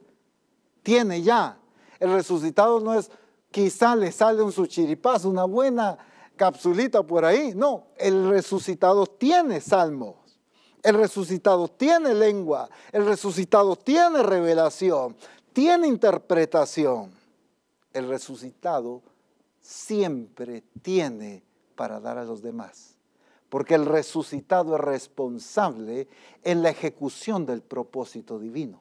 Tiene ya. El resucitado no es, quizá le sale un suchiripazo, una buena capsulita por ahí. No, el resucitado tiene salmos. El resucitado tiene lengua. El resucitado tiene revelación. Tiene interpretación. El resucitado siempre tiene para dar a los demás. Porque el resucitado es responsable en la ejecución del propósito divino.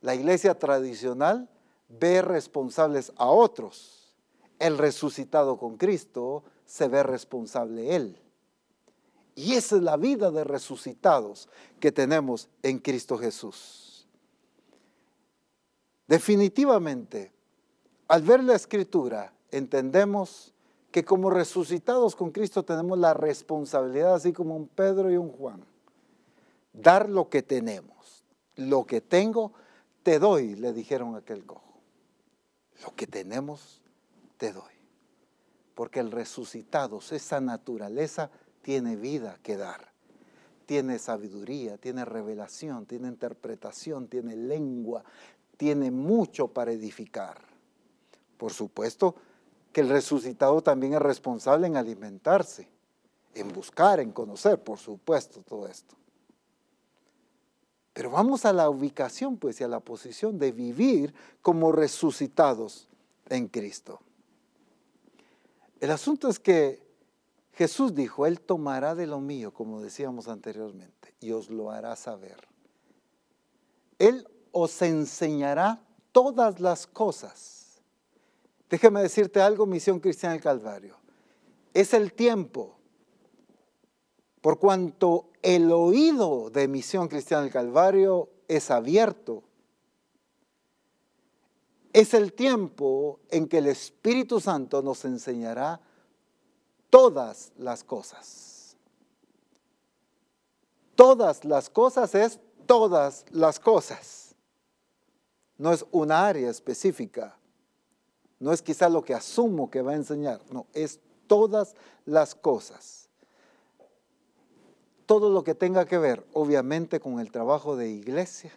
La iglesia tradicional ve responsables a otros el resucitado con Cristo se ve responsable Él. Y esa es la vida de resucitados que tenemos en Cristo Jesús. Definitivamente, al ver la escritura, entendemos que como resucitados con Cristo tenemos la responsabilidad, así como un Pedro y un Juan, dar lo que tenemos. Lo que tengo, te doy, le dijeron aquel cojo. Lo que tenemos, te doy. Porque el resucitado, esa naturaleza, tiene vida que dar. Tiene sabiduría, tiene revelación, tiene interpretación, tiene lengua, tiene mucho para edificar. Por supuesto que el resucitado también es responsable en alimentarse, en buscar, en conocer, por supuesto, todo esto. Pero vamos a la ubicación, pues, y a la posición de vivir como resucitados en Cristo. El asunto es que Jesús dijo, Él tomará de lo mío, como decíamos anteriormente, y os lo hará saber. Él os enseñará todas las cosas. Déjeme decirte algo, Misión Cristiana del Calvario. Es el tiempo, por cuanto el oído de Misión Cristiana del Calvario es abierto es el tiempo en que el Espíritu Santo nos enseñará todas las cosas. Todas las cosas es todas las cosas. No es una área específica. No es quizá lo que asumo que va a enseñar. No, es todas las cosas. Todo lo que tenga que ver, obviamente, con el trabajo de iglesia,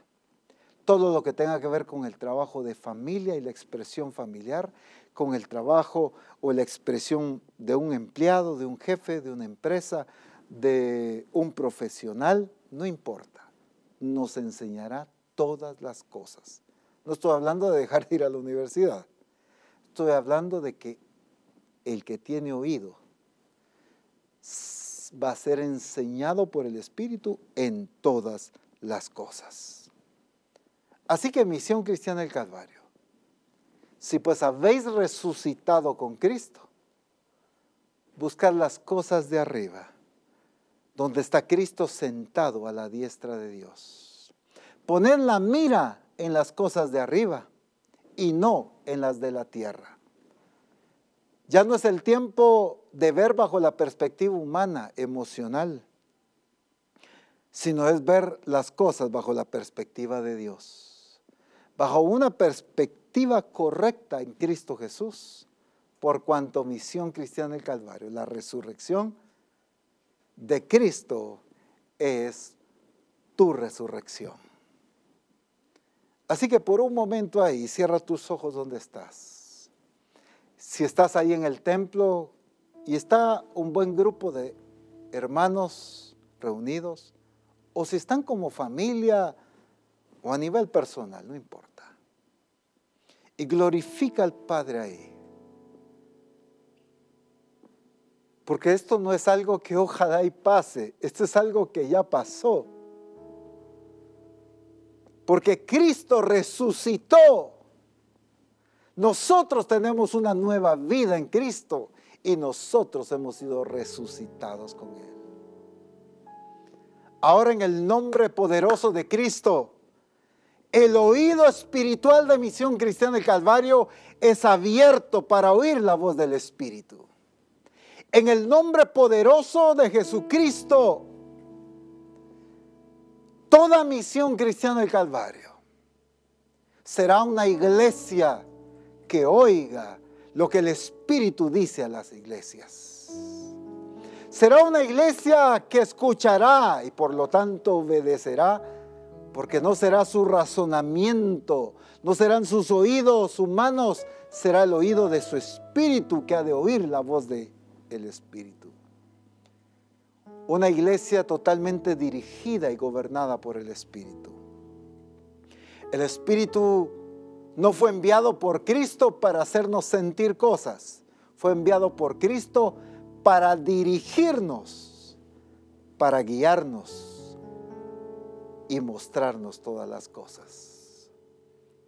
todo lo que tenga que ver con el trabajo de familia y la expresión familiar, con el trabajo o la expresión de un empleado, de un jefe, de una empresa, de un profesional, no importa, nos enseñará todas las cosas. No estoy hablando de dejar de ir a la universidad, estoy hablando de que el que tiene oído va a ser enseñado por el Espíritu en todas las cosas. Así que misión cristiana del Calvario. Si pues habéis resucitado con Cristo, buscad las cosas de arriba, donde está Cristo sentado a la diestra de Dios. Poned la mira en las cosas de arriba y no en las de la tierra. Ya no es el tiempo de ver bajo la perspectiva humana, emocional, sino es ver las cosas bajo la perspectiva de Dios bajo una perspectiva correcta en Cristo Jesús, por cuanto misión cristiana del Calvario, la resurrección de Cristo es tu resurrección. Así que por un momento ahí, cierra tus ojos donde estás. Si estás ahí en el templo y está un buen grupo de hermanos reunidos, o si están como familia o a nivel personal, no importa y glorifica al Padre ahí. Porque esto no es algo que ojalá y pase, esto es algo que ya pasó. Porque Cristo resucitó. Nosotros tenemos una nueva vida en Cristo y nosotros hemos sido resucitados con Él. Ahora en el nombre poderoso de Cristo, el oído espiritual de Misión Cristiana del Calvario es abierto para oír la voz del Espíritu. En el nombre poderoso de Jesucristo, toda Misión Cristiana del Calvario será una iglesia que oiga lo que el Espíritu dice a las iglesias. Será una iglesia que escuchará y por lo tanto obedecerá porque no será su razonamiento, no serán sus oídos humanos, será el oído de su espíritu que ha de oír la voz de el espíritu. Una iglesia totalmente dirigida y gobernada por el espíritu. El espíritu no fue enviado por Cristo para hacernos sentir cosas, fue enviado por Cristo para dirigirnos, para guiarnos y mostrarnos todas las cosas.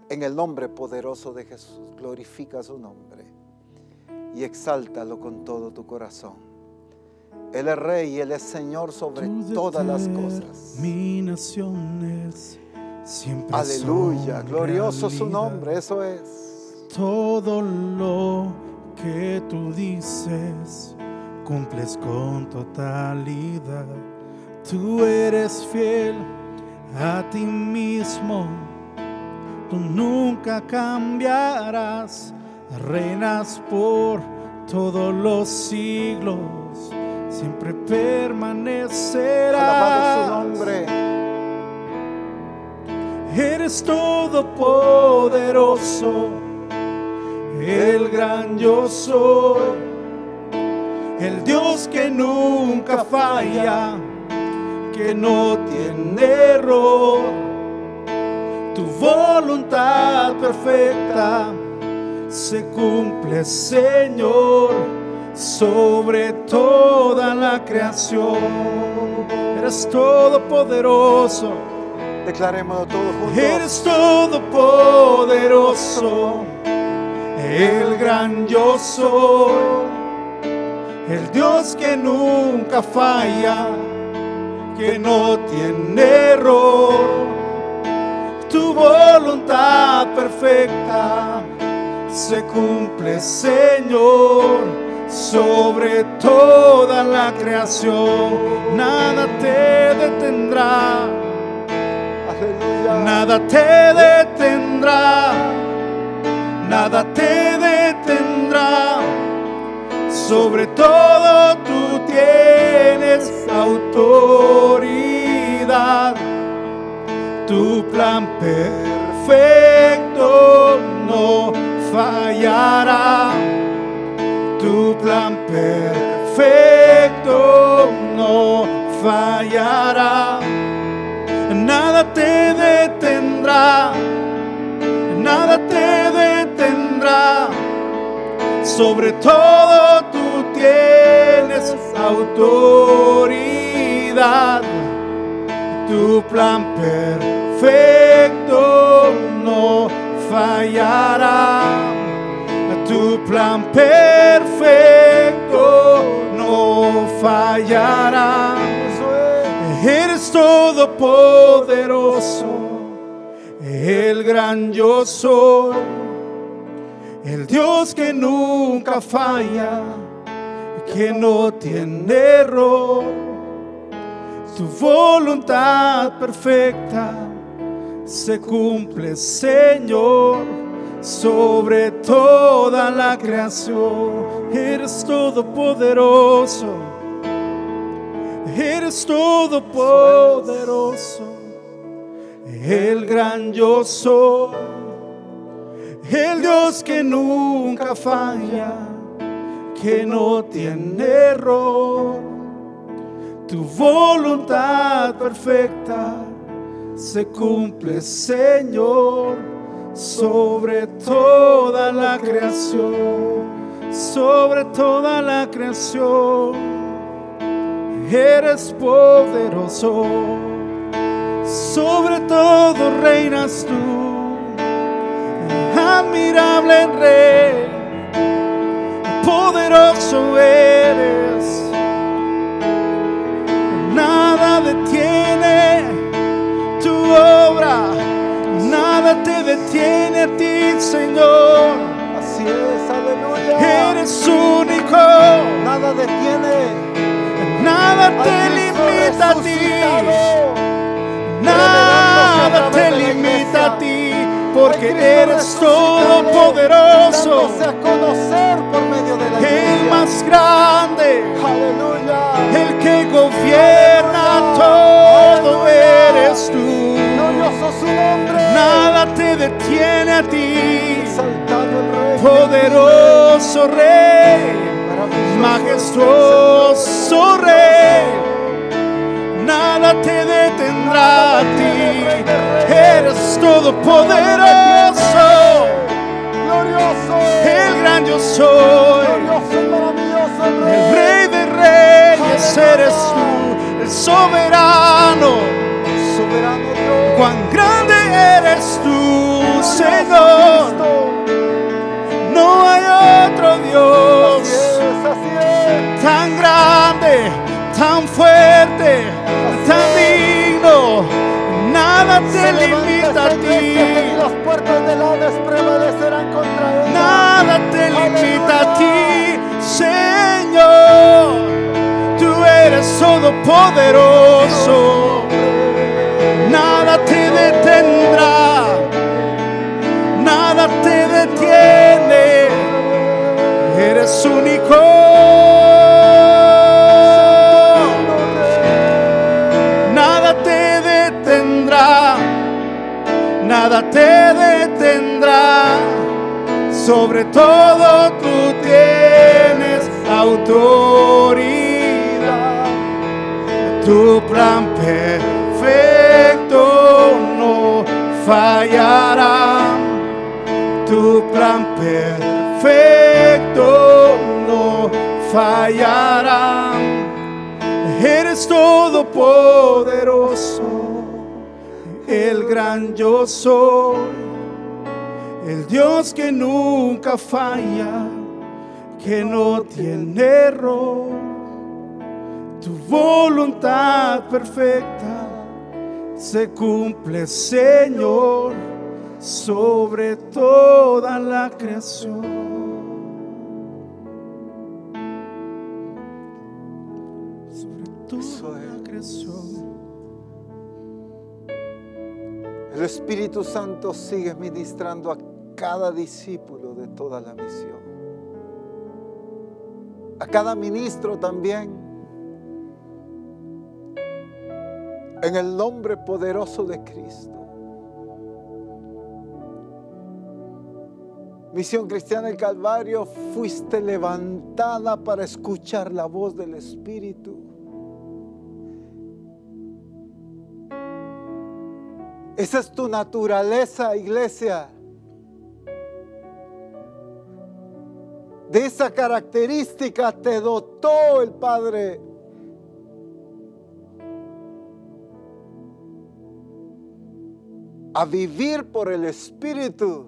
En el nombre poderoso de Jesús, glorifica su nombre y exáltalo con todo tu corazón. Él es rey Él es Señor sobre todas las cosas. Siempre Aleluya, glorioso su nombre, eso es. Todo lo que tú dices, cumples con totalidad. Tú eres fiel a ti mismo. Tú nunca cambiarás, reinas por todos los siglos, siempre permanecerás. su nombre. Eres todopoderoso, el gran yo soy, el Dios que nunca falla que no tiene error. Tu voluntad perfecta se cumple, Señor, sobre toda la creación. Eres todopoderoso. Declaremos todo juntos. Eres todopoderoso, el gran yo soy, el Dios que nunca falla que no tiene error. Tu voluntad perfecta se cumple, Señor, sobre toda la creación. Nada te detendrá. Nada te detendrá. Nada te detendrá. Sobre todo tú tienes autoridad. Tu plan perfecto no fallará. Tu plan perfecto no fallará. Nada te detendrá, nada te detendrá. Sobre todo tú tienes autoridad. Tu plan perfecto no fallará. Tu plan perfecto no fallará. Eres todopoderoso, el gran yo soy, el Dios que nunca falla, que no tiene error. Tu voluntad perfecta se cumple, Señor, sobre toda la creación. Eres todopoderoso. Eres todopoderoso, el gran yo soy, el Dios que nunca falla, que no tiene error. Tu voluntad perfecta se cumple, Señor, sobre toda la creación, sobre toda la creación. Eres poderoso, sobre todo reinas tú, admirable rey, poderoso eres, nada te detiene a ti, Señor. Así es, aleluya. Eres único, Nada detiene nada te limita a ti. Nada te limita a ti, porque eres todopoderoso, conocer por medio de la el más grande, Aleluya. el que gobierna todo eres tú. Glorioso su nombre. Nada te detiene a ti, Exaltado el rey. poderoso Rey. Majestuoso Rey, nada te detendrá a ti, eres todopoderoso, Glorioso. el gran yo soy, el Rey. De Reyes eres tú, el soberano, Soberano Dios. cuán grande eres tú, Señor, no hay otro Así Dios. es, así es. tan grande, tan fuerte, tan digno, nada te limita a ti, las puertas del Hades prevalecerán contra ella. nada te limita a ti, Señor, tú eres todopoderoso, único. nada te detendrá, nada te detendrá. Sobre todo tú tienes autoridad. Tu plan perfecto no fallará. Tu plan perfecto fallará. Eres todopoderoso, el gran yo soy, el Dios que nunca falla, que no tiene error. Tu voluntad perfecta se cumple, Señor, sobre toda la creación. El Espíritu Santo sigue ministrando a cada discípulo de toda la misión. A cada ministro también. En el nombre poderoso de Cristo. Misión Cristiana del Calvario, fuiste levantada para escuchar la voz del Espíritu Esa es tu naturaleza, iglesia. De esa característica te dotó el Padre. A vivir por el Espíritu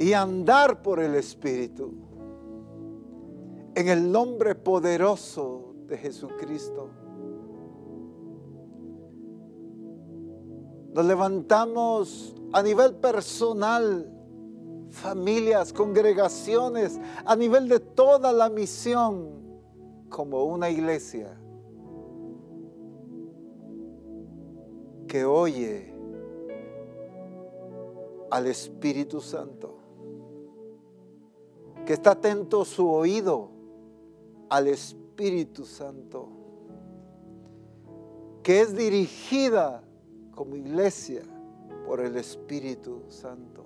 y andar por el Espíritu. En el nombre poderoso de Jesucristo. Nos levantamos a nivel personal, familias, congregaciones, a nivel de toda la misión, como una iglesia que oye al Espíritu Santo que está atento su oído al Espíritu Santo, que es dirigida como iglesia por el Espíritu Santo.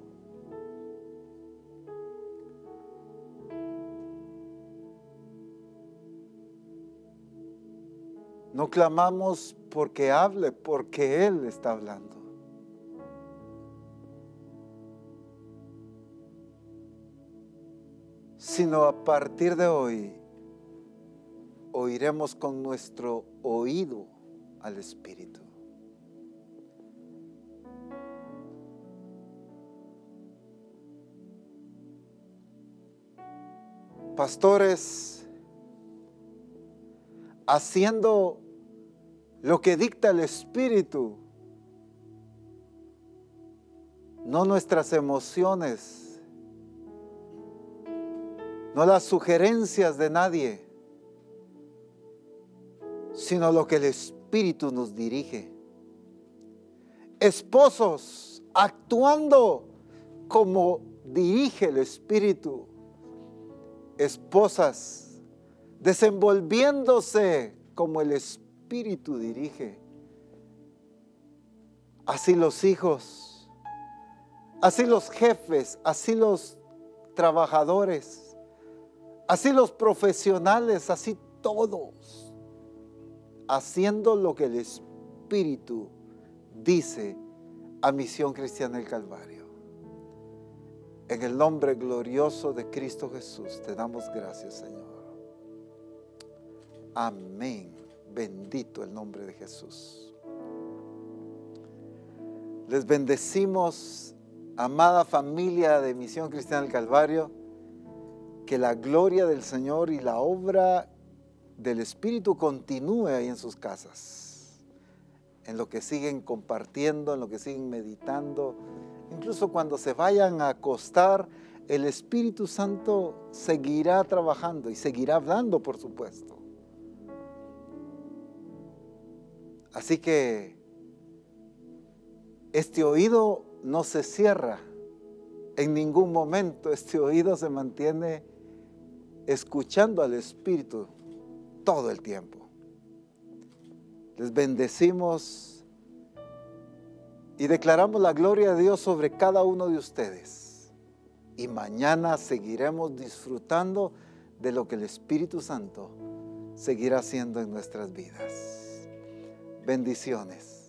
No clamamos porque hable, porque Él está hablando. sino a partir de hoy oiremos con nuestro oído al Espíritu. Pastores, haciendo lo que dicta el Espíritu, no nuestras emociones no las sugerencias de nadie, sino lo que el Espíritu nos dirige. Esposos actuando como dirige el Espíritu. Esposas desenvolviéndose como el Espíritu dirige. Así los hijos, así los jefes, así los trabajadores Así los profesionales, así todos, haciendo lo que el Espíritu dice a Misión Cristiana del Calvario. En el nombre glorioso de Cristo Jesús te damos gracias, Señor. Amén. Bendito el nombre de Jesús. Les bendecimos, amada familia de Misión Cristiana del Calvario que la gloria del Señor y la obra del Espíritu continúe ahí en sus casas, en lo que siguen compartiendo, en lo que siguen meditando, incluso cuando se vayan a acostar, el Espíritu Santo seguirá trabajando y seguirá hablando, por supuesto. Así que este oído no se cierra en ningún momento, este oído se mantiene escuchando al Espíritu todo el tiempo. Les bendecimos y declaramos la gloria de Dios sobre cada uno de ustedes. Y mañana seguiremos disfrutando de lo que el Espíritu Santo seguirá haciendo en nuestras vidas. Bendiciones.